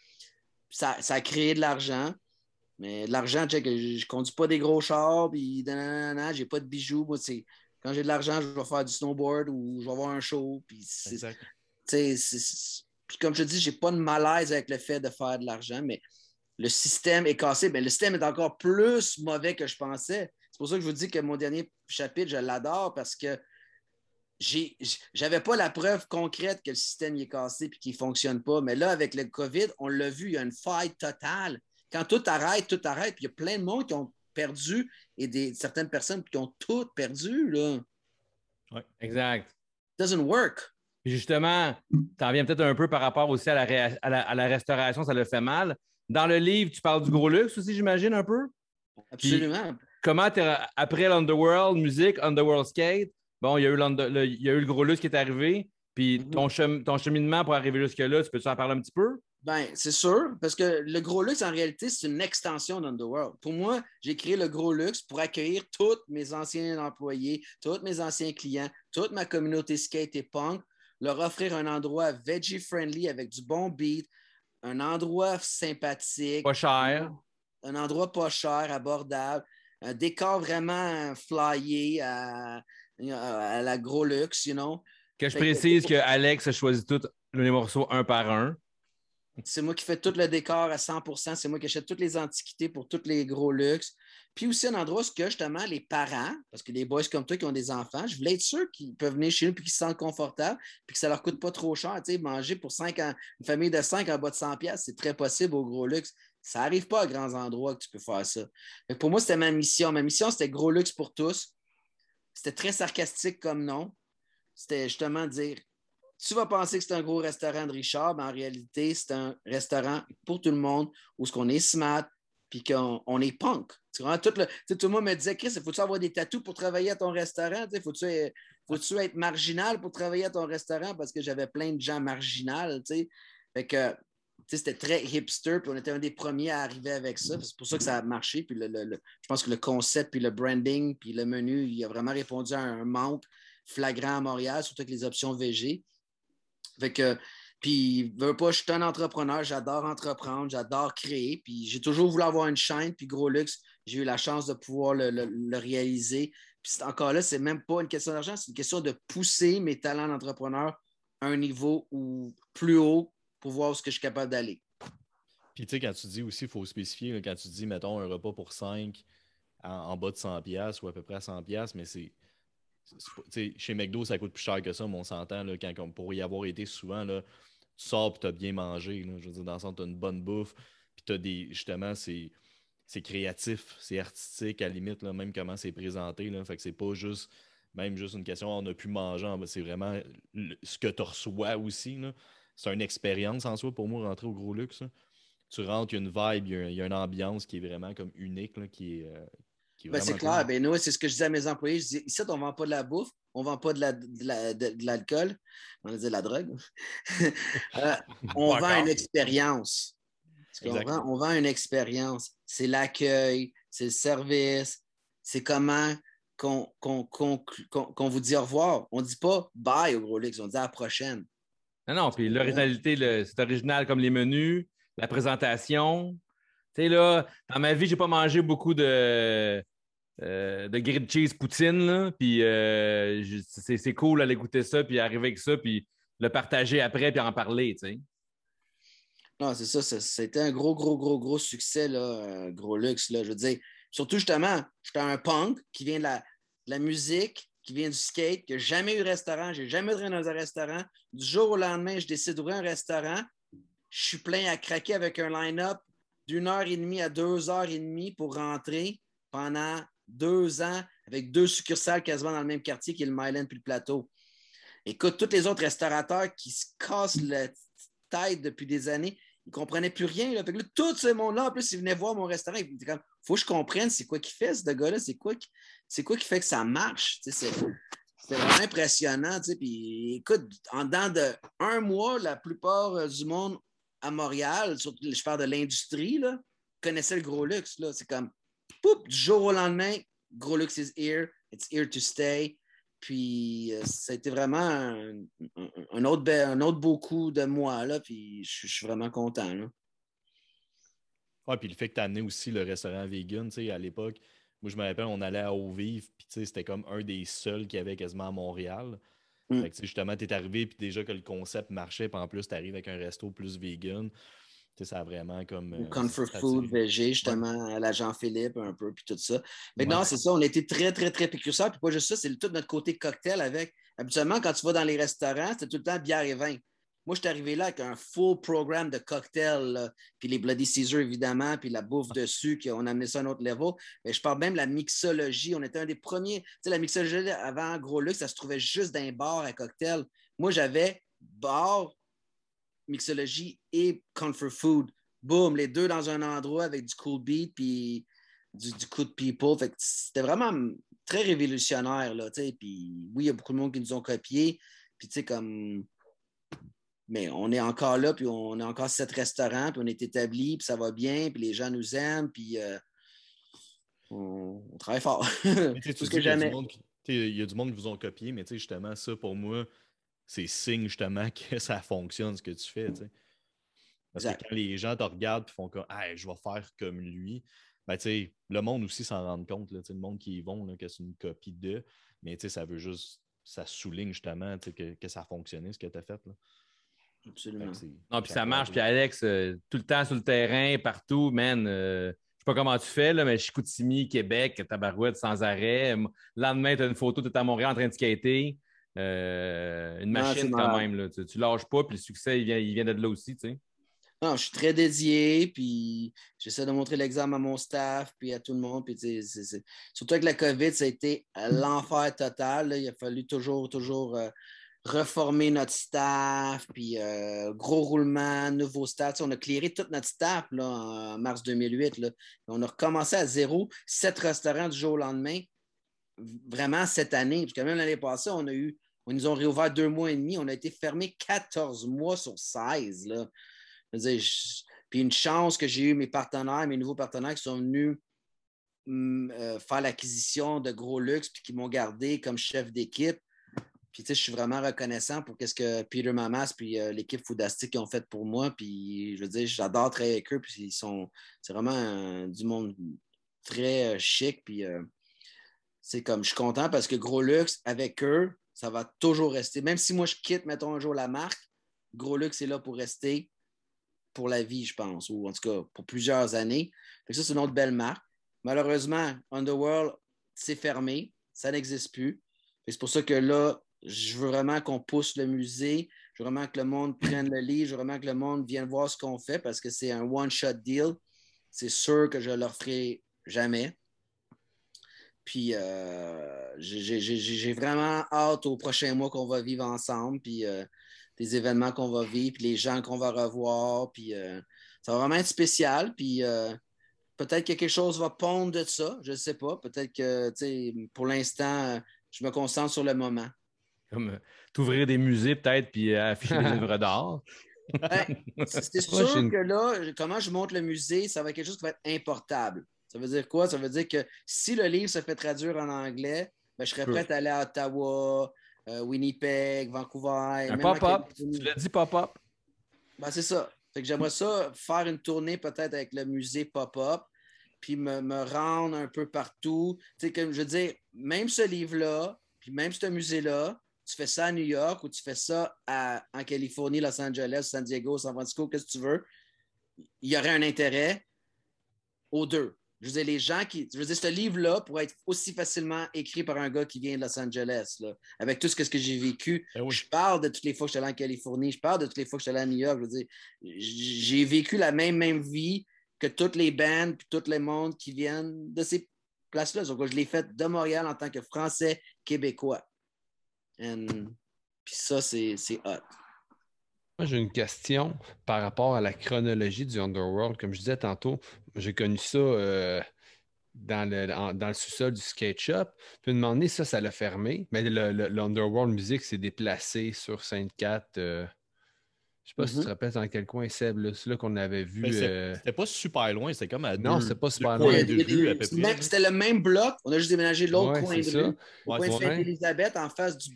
Ça, ça a créé de l'argent. Mais de l'argent, je ne conduis pas des gros chars, puis j'ai pas de bijoux. Moi, c'est quand j'ai de l'argent, je vais faire du snowboard ou je vais avoir un show. Puis Puis comme je te dis, j'ai pas de malaise avec le fait de faire de l'argent, mais le système est cassé. Mais le système est encore plus mauvais que je pensais. C'est pour ça que je vous dis que mon dernier chapitre, je l'adore parce que j'avais pas la preuve concrète que le système y est cassé et qu'il ne fonctionne pas. Mais là, avec le COVID, on l'a vu, il y a une faille totale. Quand tout arrête, tout arrête. Puis il y a plein de monde qui ont perdu et des, certaines personnes qui ont tout perdu. Là. Exact. It doesn't work. Puis justement, tu en viens peut-être un peu par rapport aussi à la, ré- à la- à la restauration, ça le fait mal. Dans le livre, tu parles du gros luxe aussi, j'imagine, un peu? Absolument. Comment t'es après l'Underworld musique, Underworld skate, bon, il y, a eu le, il y a eu le gros luxe qui est arrivé, puis Mhm. ton, chem- ton cheminement pour arriver jusque-là, tu peux-tu en parler un petit peu? Ben, c'est sûr, parce que le gros luxe, en réalité, c'est une extension d'Underworld. Pour moi, j'ai créé le gros luxe pour accueillir tous mes anciens employés, tous mes anciens clients, toute ma communauté skate et punk, leur offrir un endroit veggie-friendly avec du bon beat, un endroit sympathique, Pas cher. un endroit pas cher, abordable, un décor vraiment flyé à, à la gros luxe, you know. Que je Fait précise que Alex a choisi tous les morceaux un par un. C'est moi qui fais tout le décor à 100% c'est moi qui achète toutes les antiquités pour tous les gros luxes. Puis aussi un endroit où que justement les parents, parce que les boys comme toi qui ont des enfants, je voulais être sûr qu'ils peuvent venir chez nous et qu'ils se sentent confortables puis que ça leur coûte pas trop cher. Tu sais, manger pour cinq ans, une famille de 5 en bas de 100 pièces, c'est très possible au gros luxe. Ça n'arrive pas à grands endroits que tu peux faire ça. Fait que pour moi, c'était ma mission. Ma mission, c'était gros luxe pour tous. C'était très sarcastique comme nom. C'était justement dire tu vas penser que c'est un gros restaurant de Richard, mais en réalité, c'est un restaurant pour tout le monde où ce qu'on est smart puis qu'on on est punk. Tu vois, tout, le, tout le monde me disait, Chris, faut-tu avoir des tatous pour travailler à ton restaurant? Faut-tu euh, faut-tu être marginal pour travailler à ton restaurant? Parce que j'avais plein de gens sais? Fait que c'était très hipster, puis on était un des premiers à arriver avec ça. C'est pour ça que ça a marché. Puis le- le- je pense que le concept, puis le branding, puis le menu, il a vraiment répondu à un manque flagrant à Montréal, surtout avec les options VG. Fait Puis, veux pas, je suis un entrepreneur, j'adore entreprendre, j'adore créer. Puis, j'ai toujours voulu avoir une chaîne. Puis, Gros Luxe, j'ai eu la chance de pouvoir le, le- réaliser. Puis, encore là, c'est même pas une question d'argent, c'est une question de pousser mes talents d'entrepreneur à un niveau plus haut pour voir ce que je suis capable d'aller. Puis tu sais, quand tu dis aussi, il faut spécifier, quand tu dis, mettons, un repas pour 5 en, bas de 100$ ou à peu près à 100$, mais c'est. Chez McDo, ça coûte plus cher que ça, mais on s'entend, quand on pourrait y avoir été souvent, là, tu sors et tu as bien mangé. là. je veux dire, dans le sens, tu as une bonne bouffe, puis tu as des. Justement, c'est. C'est créatif, c'est artistique à la limite, là, même comment c'est présenté. Là, fait que c'est pas juste même juste une question, on a pu manger, c'est vraiment ce que tu reçois aussi. là. C'est une expérience en soi pour moi, rentrer au gros luxe. là tu rentres, il y a une vibe, il y a, il y a une ambiance qui est vraiment comme unique, là, qui est, euh, Ben, c'est clair. cool. Ben, nous, c'est ce que je dis à mes employés. Je dis, ici, on ne vend pas de la bouffe, on ne vend pas de la- de la- de- de l'alcool, on va dire de la drogue. Euh, on vend une expérience. On vend une expérience. C'est l'accueil, c'est le service, c'est comment qu'on vous dit au revoir. On ne dit pas bye au gros luxe, on dit à la prochaine. Non, non, puis l'originalité, c'est original comme les menus, la présentation. Tu sais, là, dans ma vie, j'ai pas mangé beaucoup de, euh, de grilled cheese poutine, là, puis euh, c'est cool d'aller goûter ça, puis arriver avec ça, puis le partager après, puis en parler, tu sais. Non, c'est ça, c'était un gros, gros, gros, gros succès, là, euh, gros luxe. Là, je veux dire, surtout justement, j'étais un punk qui vient la, de la musique, qui vient du skate, qui n'a jamais eu de restaurant, j'ai jamais travaillé dans un restaurant. Du jour au lendemain, je décide d'ouvrir un restaurant. Je suis plein à craquer avec un line-up d'une heure et demie à deux heures et demie pour rentrer pendant deux ans avec deux succursales quasiment dans le même quartier qui est le Myland puis le Plateau. Écoute, tous les autres restaurateurs qui se cassent la tête depuis des années, ils ne comprenaient plus rien. Là. Fait que là, tout ce monde-là, en plus, ils venaient voir mon restaurant. Ils étaient comme, faut que je comprenne c'est quoi qu'il fait, ce gars-là, c'est quoi, c'est quoi qui fait que ça marche? C'est vraiment impressionnant. Puis écoute, en dedans de un mois, la plupart euh, du monde à Montréal, surtout je parle de l'industrie, connaissait le gros luxe. C'est comme, poup, du jour au lendemain, gros luxe is here, it's here to stay. Puis euh, ça a été vraiment un, autre, un autre beau coup de moi, là, puis je suis vraiment content. Là. Ouais, puis le fait que tu as amené aussi le restaurant vegan, tu sais, à l'époque, moi je me rappelle, on allait à Eau-Vive, puis tu sais, c'était comme un des seuls qu'il y avait quasiment à Montréal. Mm. Fait que, justement, tu es arrivé, puis déjà que le concept marchait, puis en plus, tu arrives avec un resto plus vegan. Tu sais, ça a vraiment comme. Euh, Comfort Food. VG, justement, à la Jean-Philippe, un peu, puis tout ça. Mais Ouais. non, c'est ça, on a été très, très, très précurseurs. Puis pas juste ça, c'est le- tout notre côté cocktail avec. Habituellement, quand tu vas dans les restaurants, c'est tout le temps bière et vin. Moi, je suis arrivé là avec un full programme de cocktails, puis les Bloody Caesar, évidemment, puis la bouffe dessus, qu'on a amené ça à un autre level. Mais je parle même de la mixologie. On était un des premiers. Tu sais, la mixologie avant Gros Luxe, ça se trouvait juste dans un bar à cocktail. Moi, j'avais bar, mixologie et comfort food. Boom, les deux dans un endroit avec du cool beat puis du, du coup de people. Fait que c'était vraiment très révolutionnaire, là, tu sais. Puis oui, il y a beaucoup de monde qui nous ont copiés. Puis tu sais, comme... Mais on est encore là, puis on a encore sept restaurants, puis on est établi, puis ça va bien, puis les gens nous aiment, puis euh, on, on travaille fort. Plus que jamais. Il y a du monde qui vous ont copié, mais tu sais, justement, ça, pour moi, c'est signe justement que ça fonctionne ce que tu fais. Parce Exact. que quand les gens te regardent et font comme Ah, je vais faire comme lui, ben, le monde aussi s'en rend compte. Là, le monde qui y vont, là, que c'est une copie d'eux. Mais ça veut juste, ça souligne justement que, que ça a fonctionné ce que tu as fait. Là. Absolument. Non, puis ça marche. Puis. Alex, euh, tout le temps sur le terrain, partout, man. euh, je sais pas comment tu fais, là, mais Chicoutimi, Québec, Tabarouette sans arrêt. Le lendemain, tu as une photo, tu es à Montréal en train de skater. Euh, une machine quand même. Là. Tu, tu lâches pas, puis le succès, il vient, il vient de là aussi. Tu sais. Non, je suis très dédié, puis j'essaie de montrer l'exemple à mon staff, puis à tout le monde. Puis, Surtout avec la COVID, ça a été l'enfer total. là. Il a fallu toujours, toujours euh, reformer notre staff, puis euh, gros roulement, nouveau staff. On a clearé tout notre staff là, en mars 2008. là. On a recommencé à zéro, sept restaurants du jour au lendemain, vraiment cette année. Parce même l'année passée, on a eu, on nous ont réouvert deux mois et demi. On a été fermé 14 mois sur 16. Là. Puis une chance que j'ai eu mes partenaires, mes nouveaux partenaires qui sont venus hum, euh, faire l'acquisition de gros luxe puis qui m'ont gardé comme chef d'équipe. Puis, tu sais, je suis vraiment reconnaissant pour ce que Peter Mamas puis euh, l'équipe Foodastic ont fait pour moi. Puis, je veux dire, j'adore travailler avec eux. Puis, ils sont, c'est vraiment euh, du monde très euh, chic. Puis, euh, c'est comme, je suis content parce que Gros Luxe, avec eux, ça va toujours rester. Même si moi, je quitte, mettons, un jour la marque, Gros Luxe est là pour rester pour la vie, je pense, ou en tout cas pour plusieurs années. Ça, c'est une autre belle marque. Malheureusement, Underworld, c'est fermé. Ça n'existe plus. C'est pour ça que là, je veux vraiment qu'on pousse le musée. Je veux vraiment que le monde prenne le livre. Je veux vraiment que le monde vienne voir ce qu'on fait parce que c'est un one-shot deal. C'est sûr que je ne leur ferai jamais. Puis euh, j'ai- vraiment hâte aux prochains mois qu'on va vivre ensemble. Puis euh, des événements qu'on va vivre, puis les gens qu'on va revoir. Puis euh, ça va vraiment être spécial. Puis peut-être que quelque chose va pondre de ça. Je ne sais pas. Peut-être que, pour l'instant, je me concentre sur le moment. Comme euh, t'ouvrir des musées peut-être puis euh, afficher des œuvres d'art. C'est sûr une- que là, comment je monte le musée, ça va être quelque chose qui va être importable. Ça veut dire quoi? Ça veut dire que si le livre se fait traduire en anglais, ben, je serais prêt à aller à Ottawa, euh, Winnipeg, Vancouver. Un pop-up. Tu l'as dit pop-up. Ben, c'est ça. Fait que j'aimerais ça faire une tournée peut-être avec le musée pop-up, puis me, me rendre un peu partout. Tu sais, comme je veux dire, même ce livre-là, puis même ce musée-là, tu fais ça à New York ou tu fais ça à- en Californie, Los Angeles, San Diego, San Francisco, qu'est-ce que tu veux, il y aurait un intérêt aux deux. Je veux dire, les gens qui. Je veux dire, ce livre-là pourrait être aussi facilement écrit par un gars qui vient de Los Angeles, là, avec tout ce que, j'ai vécu. Eh oui. Je parle de toutes les fois que je suis allé en Californie, je parle de toutes les fois que je suis allé à New York. Je veux dire, j'ai vécu la même, même vie que toutes les bandes puis tout le monde qui viennent de ces places-là. Donc, je l'ai fait de Montréal en tant que Français québécois. And- Puis ça, c'est c'est hot. Moi, j'ai une question par rapport à la chronologie du Underworld. Comme je disais tantôt, j'ai connu ça euh, dans le, en- dans le sous-sol du skate shop. Puis, à un moment ça, ça l'a fermé. Mais le, le- l'Underworld Music s'est déplacé sur Sainte-Cat. euh, je sais pas si tu Mhm. te rappelles dans quel coin, Seb. là. C'est là qu'on avait vu. C'était euh, c'était pas super loin, c'était comme à Non, deux, c'était pas super loin. C'était le même bloc. On a juste déménagé l'autre Ouais, coin c'est de rue. Au Ouais, coin de. Sainte-Élisabeth, en face du,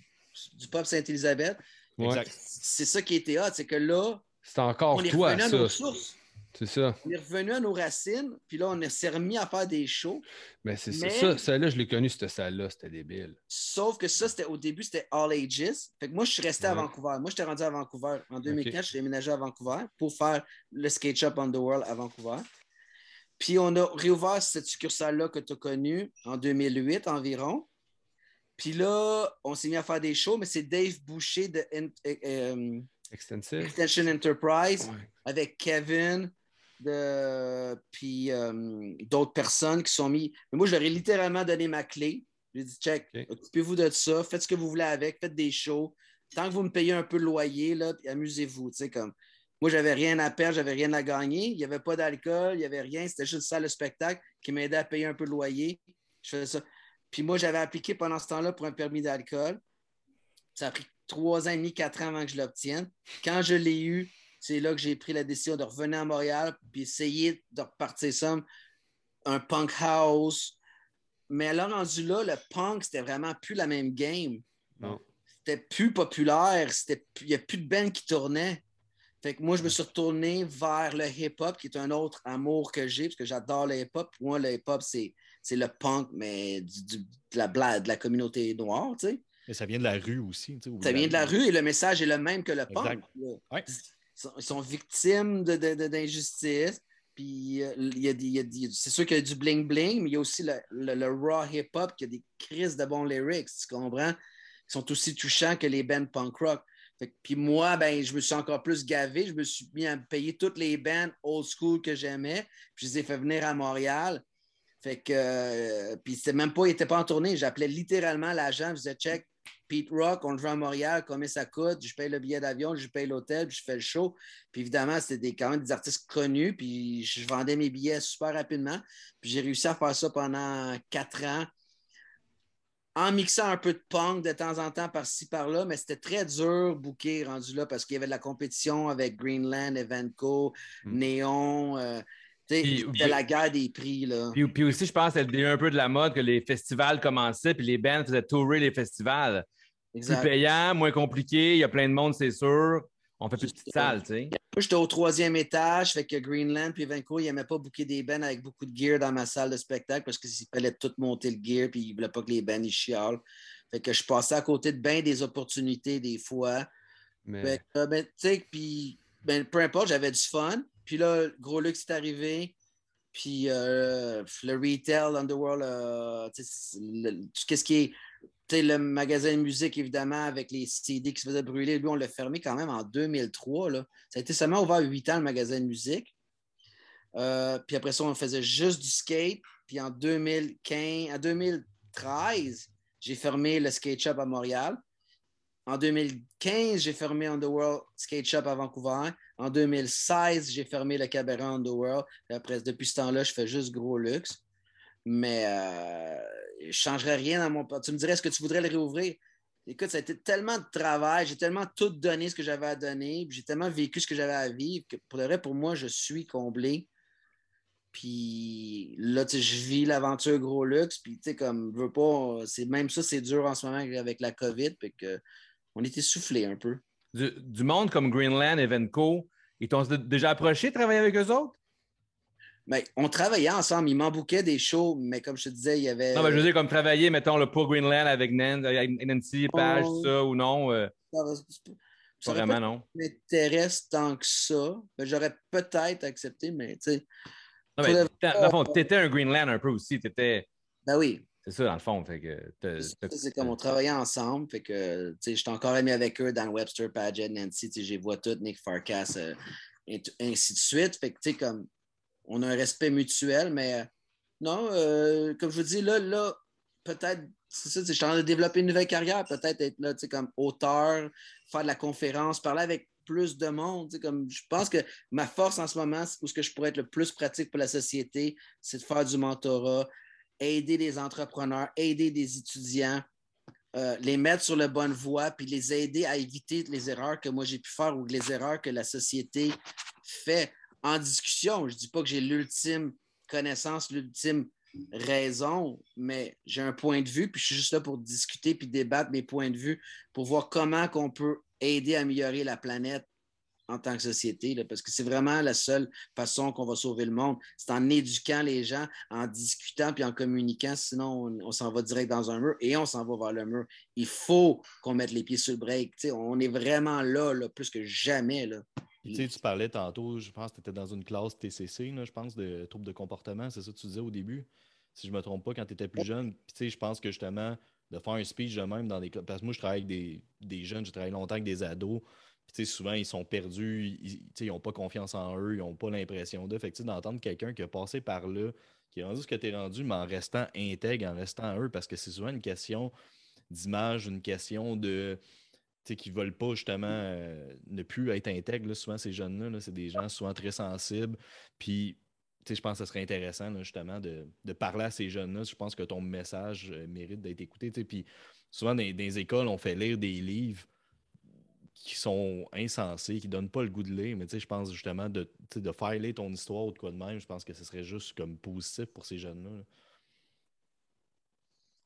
du pub Sainte-Élisabeth. ouais. C'est ça qui était hot, c'est que là, C'est encore on est toi, revenu à ça. nos sources. C'est ça. On est revenu à nos racines, puis là, on s'est remis à faire des shows. Mais c'est ça. Mais- ça. Celle-là, je l'ai connu, cette salle-là. C'était débile. Sauf que ça, c'était au début, c'était All Ages. Fait que moi, je suis resté à. Vancouver. Moi, j'étais rendu à Vancouver. En 2004, je suis déménagé à Vancouver pour faire le Skate Shop Underworld à Vancouver. Puis on a réouvert cette succursale-là que tu as connue en 2008 environ. Puis là, on s'est mis à faire des shows, mais c'est Dave Boucher de euh, euh. Extension Enterprise Ouais. avec Kevin, de, puis euh, d'autres personnes qui sont mis. Mais moi, je leur ai littéralement donné ma clé. J'ai dit, check, occupez-vous de ça, faites ce que vous voulez avec, faites des shows. Tant que vous me payez un peu le loyer, là, puis amusez-vous. Comme... Moi, j'avais rien à perdre, j'avais rien à gagner. Il n'y avait pas d'alcool, il n'y avait rien. C'était juste ça, le spectacle, qui m'aidait à payer un peu le loyer. Je faisais ça. Puis moi, j'avais appliqué pendant ce temps-là pour un permis d'alcool. Ça a pris trois ans et demi, quatre ans avant que je l'obtienne. Quand je l'ai eu, c'est là que j'ai pris la décision de revenir à Montréal puis essayer de repartir ça, un punk house. Mais là, rendu là, le punk, c'était vraiment plus la même game. Non. C'était plus populaire. Il n'y a plus de band qui tournait. Fait que moi, je me suis retourné vers le hip-hop, qui est un autre amour que j'ai, parce que j'adore le hip-hop. Pour moi, le hip-hop, c'est, c'est le punk, mais du- du- de, la, bla- de la communauté noire, tu sais. Mais ça vient de la rue aussi. tu sais, où Ça vient de la rue et le message est le même que le punk. Ouais. Ils, sont, ils sont victimes d'injustice. Puis euh, il y a des- il y a des- c'est sûr qu'il y a du bling-bling, mais il y a aussi le, le- le raw hip-hop qui a des crises de bons lyrics, tu comprends? Qui sont aussi touchants que les bands punk rock. Fait puis moi, ben, je me suis encore plus gavé. Je me suis mis à payer toutes les bands old school que j'aimais. Puis je les ai fait venir à Montréal. Fait que, euh, puis c'était même pas, il était pas en tournée. J'appelais littéralement l'agent, je disais, check, Pete Rock, on le joue à Montréal, combien ça coûte? Je paye le billet d'avion, je paye l'hôtel, puis je fais le show. Puis évidemment, c'était des, quand même des artistes connus, puis je vendais mes billets super rapidement. Puis j'ai réussi à faire ça pendant quatre ans, en mixant un peu de punk de temps en temps par-ci, par-là, mais c'était très dur, booker rendu là, parce qu'il y avait de la compétition avec Greenland, Evenco, Mm. Néon. euh, Puis- c'était puis- la guerre des prix. Là. Puis, puis aussi, je pense que c'était un peu de la mode que les festivals commençaient, puis les bands faisaient tourer les festivals. Plus Exact. payant, moins compliqué, il y a plein de monde, c'est sûr. On fait plus de petites salles, tu sais. J'étais au troisième étage, fait que Greenland puis Vancouver, ils n'aimaient pas booker des bands avec beaucoup de gear dans ma salle de spectacle parce qu'il fallait tout monter le gear puis ils voulaient pas que les bands ils chialent. Fait que je passais à côté de bien des opportunités des fois. Mais Fait que, ben, tu sais, puis ben, peu importe, j'avais du fun. Puis là, Gros Luxe est arrivé. Puis euh, le retail, Underworld, euh, tu sais, le- tout ce qui est le magasin de musique, évidemment, avec les CD qui se faisaient brûler, lui, on l'a fermé quand même en 2003. Là. Ça a été seulement ouvert huit ans, le magasin de musique. Euh, puis après ça, on faisait juste du skate. Puis en 2015, en 2013, j'ai fermé le skate shop à Montréal. En 2015, j'ai fermé Underworld Skate Shop à Vancouver. En 2016, j'ai fermé le cabaret Underworld. Après, depuis ce temps-là, je fais juste gros luxe. Mais euh, je ne changerais rien dans mon. Tu me dirais, est-ce que tu voudrais le réouvrir? Écoute, ça a été tellement de travail, j'ai tellement tout donné ce que j'avais à donner, j'ai tellement vécu ce que j'avais à vivre pour de vrai, pour moi, je suis comblé. Puis là, tu sais, je vis l'aventure gros luxe, puis tu sais, comme, veux pas, c'est même ça, c'est dur en ce moment avec la COVID, puis on est essoufflé un peu. Du, du monde comme Greenland et Venco, ils t'ont déjà approché de travailler avec eux autres? Mais on travaillait ensemble, ils m'embouquaient des shows, mais comme je te disais, il y avait. Non, mais je veux dire, comme travailler, mettons, le pour Greenland avec avec Nancy, Page, Oh. ça ou non? euh, Ça va- pas vraiment, non. m'intéresse tant que ça. Ben, J'aurais peut-être accepté, mais tu sais, Non, mais le- t'étais- dans le fond, t'étais un Greenland un peu aussi. T'étais. ben oui. C'est ça, dans le fond. Fait que C'est comme on travaillait ensemble. Fait que, tu sais, j'étais encore ami avec eux, Dan Webster, Paget, Nancy, tu sais, je vois toutes, Nick Farkas, euh, et ainsi de suite. Fait que, tu sais, comme, on a un respect mutuel, mais euh, non, euh, comme je vous dis, là, là, peut-être, c'est ça, je suis en train de développer une nouvelle carrière, peut-être être là, tu sais, comme auteur, faire de la conférence, parler avec plus de monde. Comme, je pense que ma force en ce moment, où ce que je pourrais être le plus pratique pour la société, c'est de faire du mentorat, aider des entrepreneurs, aider des étudiants, euh, les mettre sur la bonne voie, puis les aider à éviter les erreurs que moi j'ai pu faire ou les erreurs que la société fait en discussion. Je ne dis pas que j'ai l'ultime connaissance, l'ultime raison, mais j'ai un point de vue, puis je suis juste là pour discuter puis débattre mes points de vue pour voir comment qu'on peut aider à améliorer la planète en tant que société, là, parce que c'est vraiment la seule façon qu'on va sauver le monde. C'est en éduquant les gens, en discutant puis en communiquant, sinon on, on s'en va direct dans un mur et on s'en va vers le mur. Il faut qu'on mette les pieds sur le break. On est vraiment là, là, plus que jamais. Là. Tu sais, tu parlais tantôt, je pense que tu étais dans une classe TCC, là, je pense, de troubles de comportement, c'est ça que tu disais au début, si je ne me trompe pas, quand tu étais plus jeune. Puis, tu sais, je pense que justement, de faire un speech de même dans des classes, parce que moi, je travaille avec des, des jeunes, j'ai travaillé longtemps avec des ados, souvent, ils sont perdus, ils- n'ont pas confiance en eux, ils n'ont pas l'impression d'eux. Fait que, d'entendre quelqu'un qui a passé par là, qui est rendu ce que tu es rendu, mais en restant intègre, en restant eux, parce que c'est souvent une question d'image, une question de tu sais, qui ne veulent pas justement euh, ne plus être intègres. là. Souvent, ces jeunes-là, là, c'est des gens souvent très sensibles. Puis, tu sais, je pense que ce serait intéressant, justement, de, de parler à ces jeunes-là. Je pense que ton message euh, mérite d'être écouté. Puis, souvent, dans, dans les écoles, on fait lire des livres qui sont insensés, qui ne donnent pas le goût de lire. Mais, je pense justement de, de faire lire ton histoire ou de quoi de même, je pense que ce serait juste comme positif pour ces jeunes-là. là.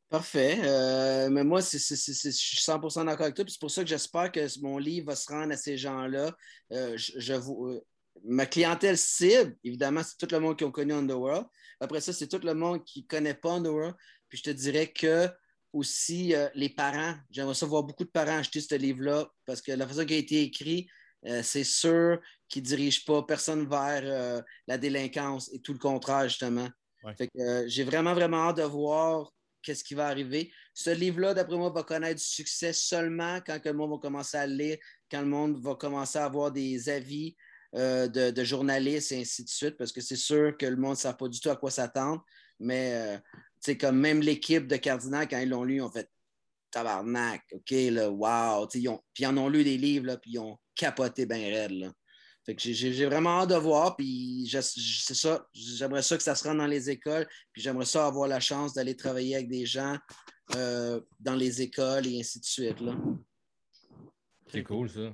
Parfait. Euh, mais moi, je suis 100% d'accord avec toi. puis C'est pour ça que j'espère que mon livre va se rendre à ces gens-là. Euh, je, euh, ma clientèle cible, évidemment, c'est tout le monde qui a connu Underworld. Après ça, c'est tout le monde qui ne connaît pas Underworld. Puis je te dirais que aussi euh, les parents, j'aimerais ça voir beaucoup de parents acheter ce livre-là parce que la façon qu'il a été écrit, euh, c'est sûr qu'il ne dirige pas personne vers euh, la délinquance et tout le contraire, justement. Ouais. J'ai vraiment, vraiment hâte de voir qu'est-ce qui va arriver. Ce livre-là, d'après moi, va connaître du succès seulement quand le monde va commencer à le lire, quand le monde va commencer à avoir des avis de, de journalistes et ainsi de suite, parce que c'est sûr que le monde ne sait pas du tout à quoi s'attendre. Mais, sais, comme même l'équipe de Cardinal, quand ils l'ont lu, ils ont fait tabarnak, OK, là, wow. Ils ont, puis ils en ont lu des livres, là, puis ils ont capoté bien raide. Là. Fait que j'ai- vraiment hâte de voir, puis c'est ça, j'aimerais ça que ça se rende dans les écoles, puis j'aimerais ça avoir la chance d'aller travailler avec des gens euh, dans les écoles et ainsi de suite. Là. C'est cool, ça.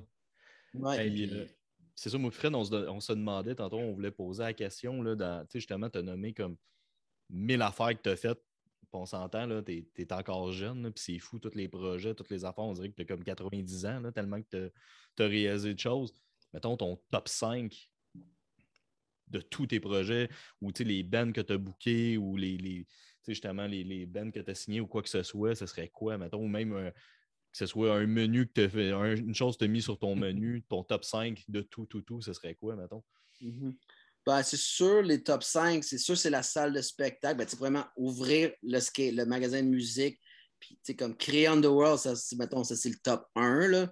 Ouais. Euh, c'est ça, moi, Fred, on se, on se demandait tantôt, on voulait poser la question, là, dans, justement, tu as nommé comme mille affaires que tu as faites on s'entend, t'es es encore jeune, puis c'est fou, tous les projets, toutes les affaires, on dirait que t'as comme 90 ans, là, tellement que t'as as réalisé de choses. Mettons ton top 5 de tous tes projets, ou tu les bands que tu as bookés, ou les, tu justement les, les bands que tu as signés, ou quoi que ce soit, ce serait quoi, mettons, ou même un- que ce soit un menu que tu fait, un- une chose que tu as mis sur ton menu, ton top 5 de tout, tout, tout, ce serait quoi, mettons? Mhm. Ben, c'est sûr, les top 5, c'est sûr, c'est la salle de spectacle. Ben, vraiment ouvrir le, le magasin de musique, puis comme créer Underworld, ça, mettons, ça, c'est le top 1. Là.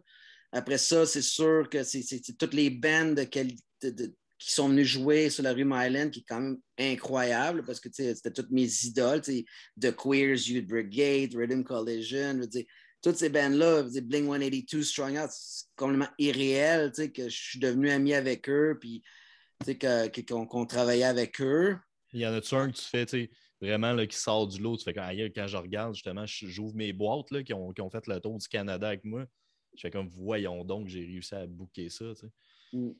Après ça, c'est sûr que c'est toutes les de- qui sont venus jouer sur la rue Myland, qui est quand même incroyable, parce que c'était toutes mes idoles, The Queers, Youth Brigade, Rhythm Collision, dire, toutes ces bands-là, Bling 182, Strong Out, c'est complètement irréel, que je suis devenu ami avec eux, puis qu'on travaillait avec eux. Il y en a-tu un que tu fais, tu sais, vraiment là, qui sort du lot, tu fais quand, quand je regarde, justement, j'ouvre mes boîtes là, qui, ont, qui ont fait le tour du Canada avec moi. Je fais comme, voyons donc, j'ai réussi à booker ça, tu sais. Mm.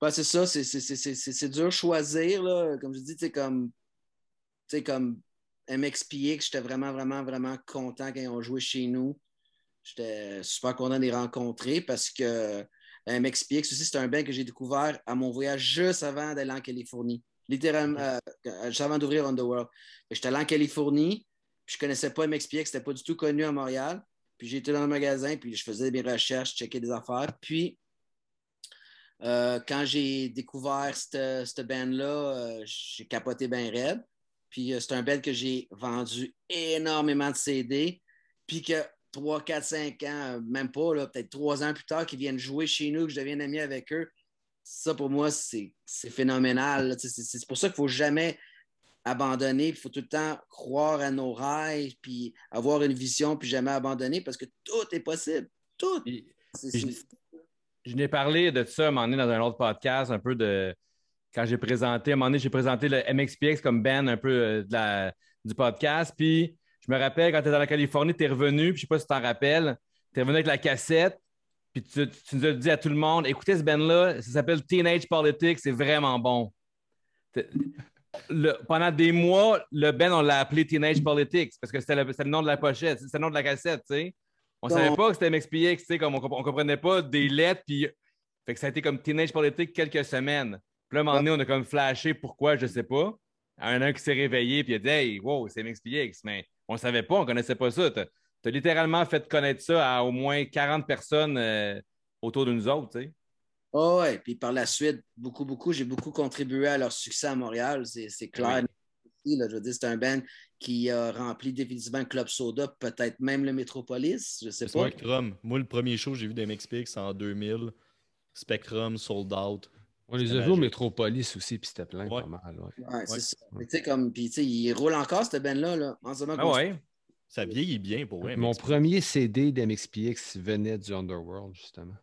Ben, c'est ça, c'est- dur de choisir, là. Comme je dis, tu comme, tu sais, comme MXPX, j'étais vraiment, vraiment, vraiment content quand ils ont joué chez nous. J'étais super content de les rencontrer parce que MXPX aussi, c'est un band que j'ai découvert à mon voyage juste avant d'aller en Californie. Littéralement, euh, juste avant d'ouvrir Underworld. J'étais allé en Californie, puis je connaissais pas MXPX, c'était pas du tout connu à Montréal. Puis j'étais dans le magasin, puis je faisais mes recherches, je checkais des affaires. Puis euh, quand j'ai découvert cette, cette band-là, euh, j'ai capoté bien raide. Puis euh, c'est un band que j'ai vendu énormément de CD. Puis que 3, 4, 5 ans, même pas, là, peut-être 3 ans plus tard, qu'ils viennent jouer chez nous, que je devienne ami avec eux. Ça, pour moi, c'est c'est phénoménal. C'est c'est pour ça qu'il ne faut jamais abandonner. Il faut tout le temps croire à nos rêves, puis avoir une vision, puis jamais abandonner, parce que tout est possible. Tout. C'est- c'est- Je n'ai parlé de ça à un moment donné dans un autre podcast, un peu de. Quand j'ai présenté, à un moment donné, j'ai présenté le MXPX comme band un peu euh, de la- du podcast. Puis je me rappelle quand tu étais dans la Californie, tu es revenu, puis je sais pas si tu t'en rappelles, tu es revenu avec la cassette, puis tu, tu nous as dit à tout le monde écoutez ce band-là, ça s'appelle Teenage Politics, c'est vraiment bon. Le- pendant des mois, le band, on l'a appelé Teenage Politics parce que c'était le, nom de la pochette, c'était le nom de la cassette, tu sais. On Non. savait pas que c'était MXPX, tu sais, comme on, on comprenait pas des lettres, puis fait que ça a été comme Teenage Politic quelques semaines. Puis là, à un moment donné, on a comme flashé pourquoi, je sais pas. Un qui s'est réveillé, puis il a dit Hey, wow, c'est MXPX. Mais on savait pas, on connaissait pas ça. Tu as, littéralement fait connaître ça à au moins 40 personnes euh, autour de nous autres, tu sais. Ah ouais, puis par la suite, beaucoup, beaucoup, j'ai beaucoup contribué à leur succès à Montréal, c'est c'est clair. Aussi, là, je veux dire, c'est un band qui a rempli définitivement le Club Soda, peut-être même le Métropolis, je sais pas. Spectrum. Moi, le premier show que j'ai vu des MXPX en 2000. Spectrum, Sold Out. On les a vus au. Métropolis aussi, puis c'était plein Ouais. pas mal. ouais. Ouais, c'est Ouais. ça. Tu sais, comme, puis tu sais, il roule encore, cette band-là, là, en ce moment. Ah ouais? Ça vieillit bien pour vrai. Mon MXPX. premier CD d'MXPX venait du Underworld, justement.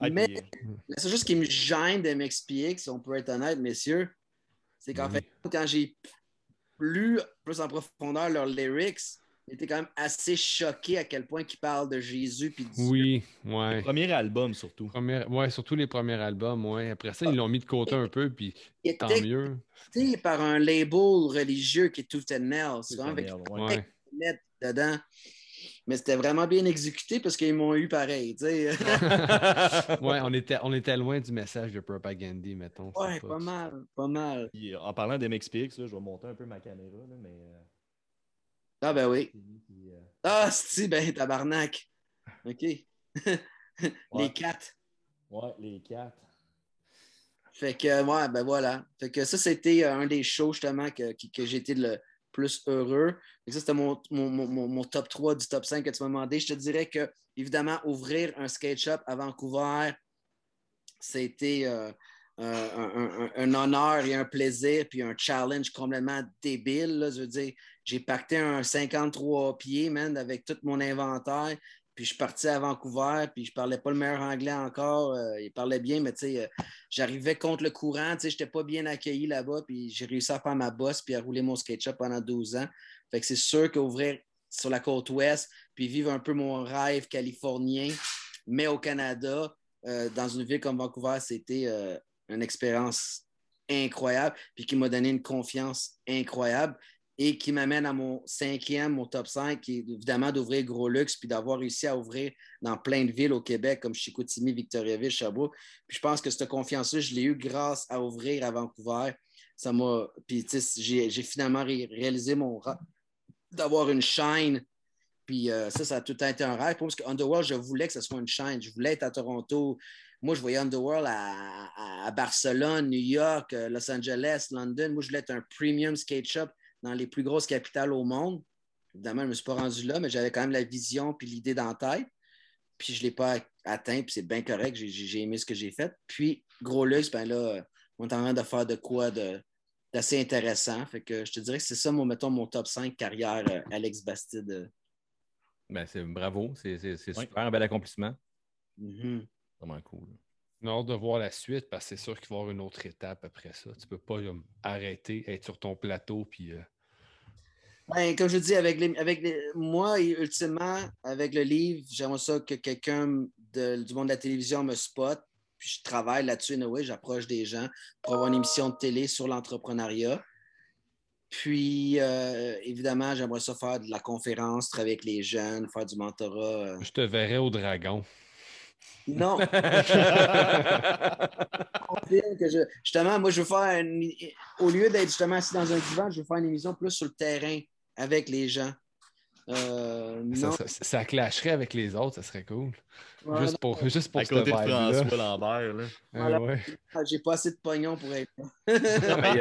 Ah, Mais- puis, La seule chose qui me gêne d'MXPX, on peut être honnête, messieurs, c'est qu'en Oui. fait, quand j'ai lu plus en profondeur leurs lyrics, j'étais quand même assez choqué à quel point ils parlent de Jésus puis de Dieu. Oui, le premier album, surtout. Première- ouais, surtout les premiers albums, ouais. Après ça, ils l'ont mis de côté un peu, puis Il tant était mieux. par un label religieux qui est Tooth and Nail. C'est avec Ouais. Net dedans. Mais c'était vraiment bien exécuté parce qu'ils m'ont eu pareil. tu sais. Ouais, on était, on était loin du message de Propagandy, mettons. Ouais, pas mal, pas mal. Puis, en parlant d'MXPX, là, je vais monter un peu ma caméra, là, mais. Ah ben oui. euh, Ah, si, ben tabarnak. OK. Les quatre. ouais, les quatre. Fait que, ouais, ben voilà. Fait que ça, c'était euh, un des shows, justement, que, que, que j'ai été le plus heureux. Que ça, c'était mon, mon, mon, mon top 3 du top 5 que tu m'as demandé. Je te dirais que, évidemment, ouvrir un skate shop à Vancouver, c'était euh, un, honneur et un plaisir, puis un challenge complètement débile. là. Je veux dire, j'ai pacté un 53 pieds, man, avec tout mon inventaire. Puis je suis parti à Vancouver, puis je parlais pas le meilleur anglais encore. Euh, il parlait bien, mais tu sais, euh, j'arrivais contre le courant, tu sais, j'étais pas bien accueilli là-bas, puis j'ai réussi à faire ma bosse, puis à rouler mon skate shop pendant 12 ans. Fait que c'est sûr qu'ouvrir sur la côte ouest, puis vivre un peu mon rêve californien, mais au Canada, euh, dans une ville comme Vancouver, c'était euh, une expérience incroyable, puis qui m'a donné une confiance incroyable. et qui m'amène à mon cinquième, mon top 5, qui est évidemment d'ouvrir Gros Luxe, puis d'avoir réussi à ouvrir dans plein de villes au Québec, comme Chicoutimi, Victoriaville, Sherbrooke. Puis je pense que cette confiance-là, je l'ai eue grâce à ouvrir à Vancouver. Ça m'a. Puis, j'ai finalement ré- réalisé mon rêve d'avoir une chaîne. Puis euh, ça, ça a tout été un rêve. Parce que Underworld, je voulais que ce soit une chaîne. Je voulais être à Toronto. Moi, je voyais Underworld à, à- à Barcelone, New York, euh, Los Angeles, London. Moi, je voulais être un premium skate shop dans les plus grosses capitales au monde. Évidemment, je ne me suis pas rendu là, mais j'avais quand même la vision puis l'idée dans la tête. Puis je ne l'ai pas atteint, puis c'est bien correct. J'ai- aimé ce que j'ai fait. Puis, gros luxe, ben là, euh, on est en train de faire de quoi de- d'assez intéressant. Fait que je te dirais que c'est ça, mon, mettons, mon top 5 carrière, euh, Alex Bastide. Ben, c'est bravo, c'est super, un bel accomplissement. Mhm. Vraiment cool. On a hâte de voir la suite parce que c'est sûr qu'il va y avoir une autre étape après ça. Tu peux pas comme, arrêter, être sur ton plateau puis euh, Ben, comme je dis, avec, les, avec les- moi, et ultimement, avec le livre, j'aimerais ça que quelqu'un du monde de la télévision me spot. Puis je travaille là-dessus, anyway, j'approche des gens pour avoir une émission de télé sur l'entrepreneuriat. Puis, euh, évidemment, j'aimerais ça faire de la conférence, travailler avec les jeunes, faire du mentorat. euh. je te verrai au dragon. Non, que je- justement, moi, je veux faire une- au lieu d'être justement assis dans un divan, je veux faire une émission plus sur le terrain avec les gens. Euh, Ça, non, ça- ça clasherait avec les autres, ça serait cool. Ouais, juste, pour, juste pour à côté de. François Lambert. là. Ah Voilà. ouais. non, j'ai pas assez de pognon pour être là. Non,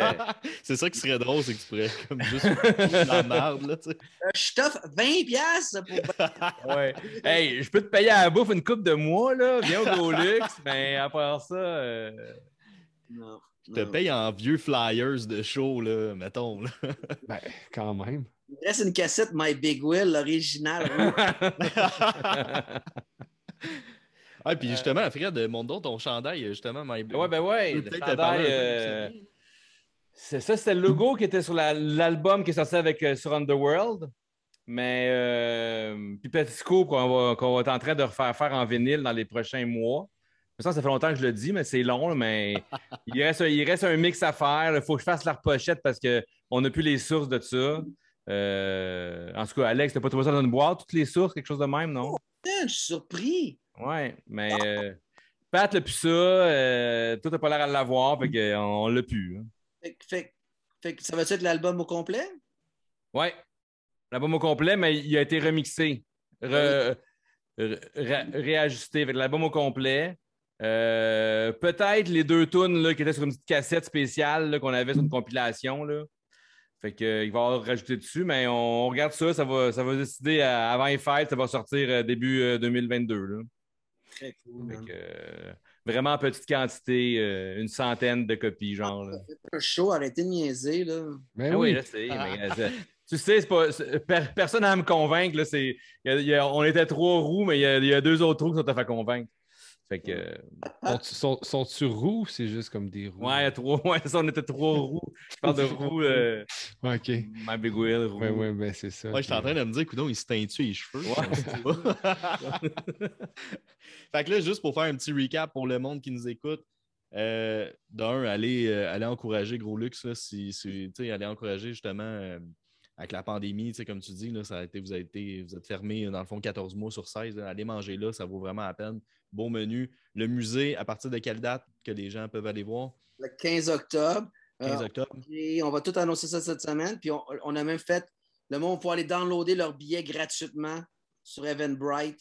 euh, c'est ça qui serait drôle, c'est que tu pourrais comme juste la merde, là, tu sais. Euh, Je t'offre 20$ piastres pour. ouais. Hey, je peux te payer à la bouffe une coupe de mois, là, viens au Gros Luxe, mais à part ça, euh, Non. Je te paye en vieux flyers de show, là, mettons. Là. Ben, quand même. Il me reste une cassette My Big Will, l'original. Ah, puis justement, Fred, montre donc ton chandail, justement, My ouais, ben ouais, le peut-être chandail, euh, c'est ça, c'était le logo qui était sur la- l'album qui est sorti avec, euh, sur Underworld. Mais euh, puis Petit qu'on va, qu'on va être en train de refaire faire en vinyle dans les prochains mois. Ça, ça fait longtemps que je le dis, mais c'est long, mais il reste, il reste un mix à faire. Il faut que je fasse la repochette parce qu'on n'a plus les sources de ça. Euh, en tout cas, Alex, t'as pas trouvé ça dans une boîte, toutes les sources, quelque chose de même, non? Putain, Je suis surpris. Ouais, mais euh, Pat l'a plus ça, euh, toi, t'as pas l'air à l'avoir, fait qu'on on l'a plus. hein. Fait, ça va être l'album au complet? Ouais. L'album au complet, mais il a été remixé, re- re- ré- réajusté. Fait l'album au complet. Euh, Peut-être les deux tunes là, qui étaient sur une petite cassette spéciale là, qu'on avait sur une compilation. Là. Fait que, euh, il va y avoir rajouté dessus, mais on, on regarde ça. Ça va, ça va décider à- avant les fêtes. Ça va sortir euh, début euh, 2022. Là. Très cool. Fait man. que, vraiment en petite quantité, une centaine de copies, genre. là. Un show, arrêtez de niaiser, là. Ben Ah oui, oui. je sais. mais, tu sais, c'est pas, personne n'a à me convaincre. Là, c'est, il y a- il y a- on était trois roues, mais il y y a deux autres roues qui sont à faire convaincre. Fait que, euh, Sont-tu sont, sont-tu roux ou c'est juste comme des roues? ouais, trois, ouais, ça, on était trois roues. Je parle de roues, euh, OK. My Big Wheel, roue. Oui, oui, ben c'est ça. Ouais, je suis en train de me dire, coudon, il se teint-tu les cheveux? Ouais. Fait que là, juste pour faire un petit recap pour le monde qui nous écoute, euh, d'un, allez, euh, allez encourager Gros Luxe, là, si, si, tu sais, allez encourager justement euh, avec la pandémie, tu sais, comme tu dis, là, ça a été, vous, avez été, vous êtes fermé dans le fond 14 mois sur 16. là. allez manger là, ça vaut vraiment la peine. Beau menu. Le musée, à partir de quelle date que les gens peuvent aller voir? Le 15 octobre. 15 Euh, octobre. Et on va tout annoncer ça cette semaine. Puis on, on a même fait, le monde pour aller downloader leurs billets gratuitement sur Eventbrite.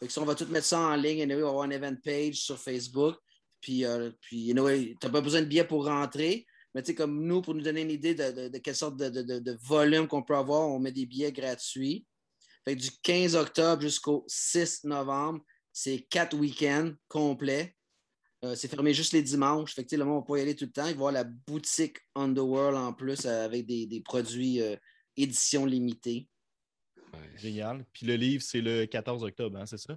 Fait que ça, on va tout mettre ça en ligne. Anyway, on va avoir une event page sur Facebook. Puis, euh, puis anyway, tu n'as pas besoin de billets pour rentrer. Mais tu sais, comme nous, pour nous donner une idée de, de- de quelle sorte de, de- volume qu'on peut avoir, on met des billets gratuits. Fait que du 15 octobre jusqu'au 6 novembre, c'est quatre week-ends complets. Euh, c'est fermé juste les dimanches. Fait que, le monde va pas y aller tout le temps. Il va y avoir la boutique Underworld en plus euh, avec des, des produits euh, édition limitée. ouais. Génial. Puis le livre, c'est le 14 octobre, hein, c'est ça?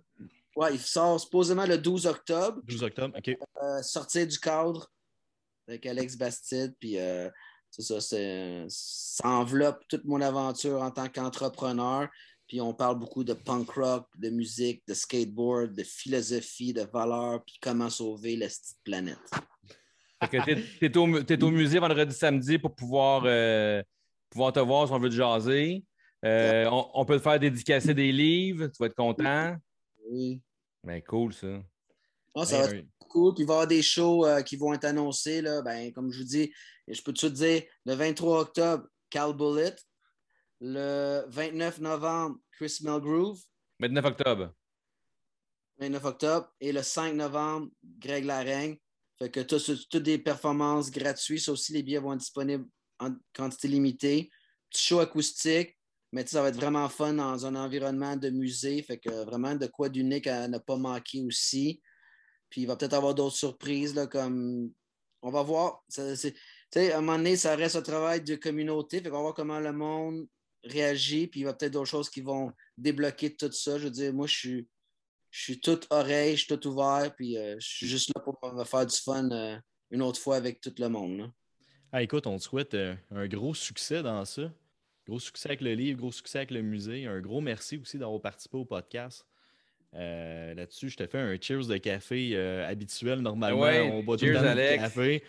Ouais, il sort supposément le 12 octobre. 12 octobre, OK. Euh, sortir du cadre avec Alex Bastide. Puis euh, c'est ça, c'est- ça enveloppe toute mon aventure en tant qu'entrepreneur. Puis on parle beaucoup de punk rock, de musique, de skateboard, de philosophie, de valeurs, puis comment sauver la petite planète. T'es, t'es au, musée vendredi, samedi pour pouvoir euh, pouvoir te voir si on veut te jaser. Euh, on, on peut te faire dédicacer des livres, tu vas être content. Oui. Ben, cool, ça. Ah, ça va Ben, être Puis il va y avoir des shows euh, qui vont être annoncés. Là. Ben, comme je vous dis, je peux tout dire, le 23 octobre, Cal Bullet. Le 29 novembre, Chris Melgroove. 29 octobre. 29 octobre. Et le 5 novembre, Greg Laraigne. Fait que tout- toutes des performances gratuites. Ça aussi, les billets vont être disponibles en quantité limitée. Petit show acoustique. Mais ça va être vraiment fun dans un environnement de musée. Fait que vraiment de quoi d'unique à ne pas manquer aussi. Puis il va peut-être avoir d'autres surprises, là, comme on va voir. À un moment donné, ça reste un travail de communauté. Fait qu'on va voir comment le monde réagit. Puis il y a peut-être d'autres choses qui vont débloquer tout ça. Je veux dire, moi, je suis, je suis tout oreille, je suis tout ouvert. Puis euh, je suis juste là pour faire du fun euh, une autre fois avec tout le monde. Ah, écoute, on te souhaite euh, un gros succès dans ça. Gros succès avec le livre, gros succès avec le musée. Un gros merci aussi d'avoir participé au podcast. Euh, Là-dessus, je te fais un cheers de café euh, habituel. Normalement, Ouais, on boit tout cheers, le temps du Alex. café.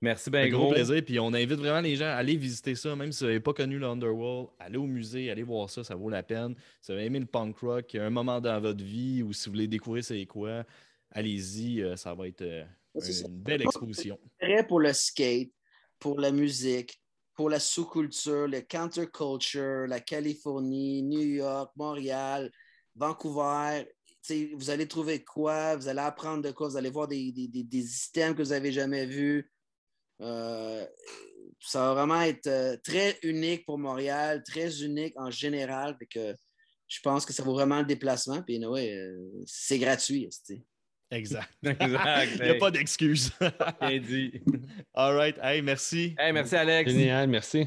Merci Un bien gros gros. plaisir. Puis on invite vraiment les gens à aller visiter ça, même si vous n'avez pas connu l'Underworld. Allez au musée, allez voir ça, ça vaut la peine. Si vous avez aimé le punk rock, un moment dans votre vie ou si vous voulez découvrir c'est quoi, allez-y, euh, ça va être euh, une belle exposition. Intérêt pour le skate, pour la musique, pour la sous-culture, le counterculture, la Californie, New York, Montréal, Vancouver. Vous allez trouver quoi, vous allez apprendre de quoi, vous allez voir des, des, des- des systèmes que vous n'avez jamais vus. Euh, ça va vraiment être euh, très unique pour Montréal, très unique en général. Fait que je pense que ça vaut vraiment le déplacement. Puis, anyway, euh, c'est gratuit. Exact. Exact. Il n'y a pas d'excuse. Bien dit. All right. Hey, merci. Hey, merci, Alex. Génial, merci.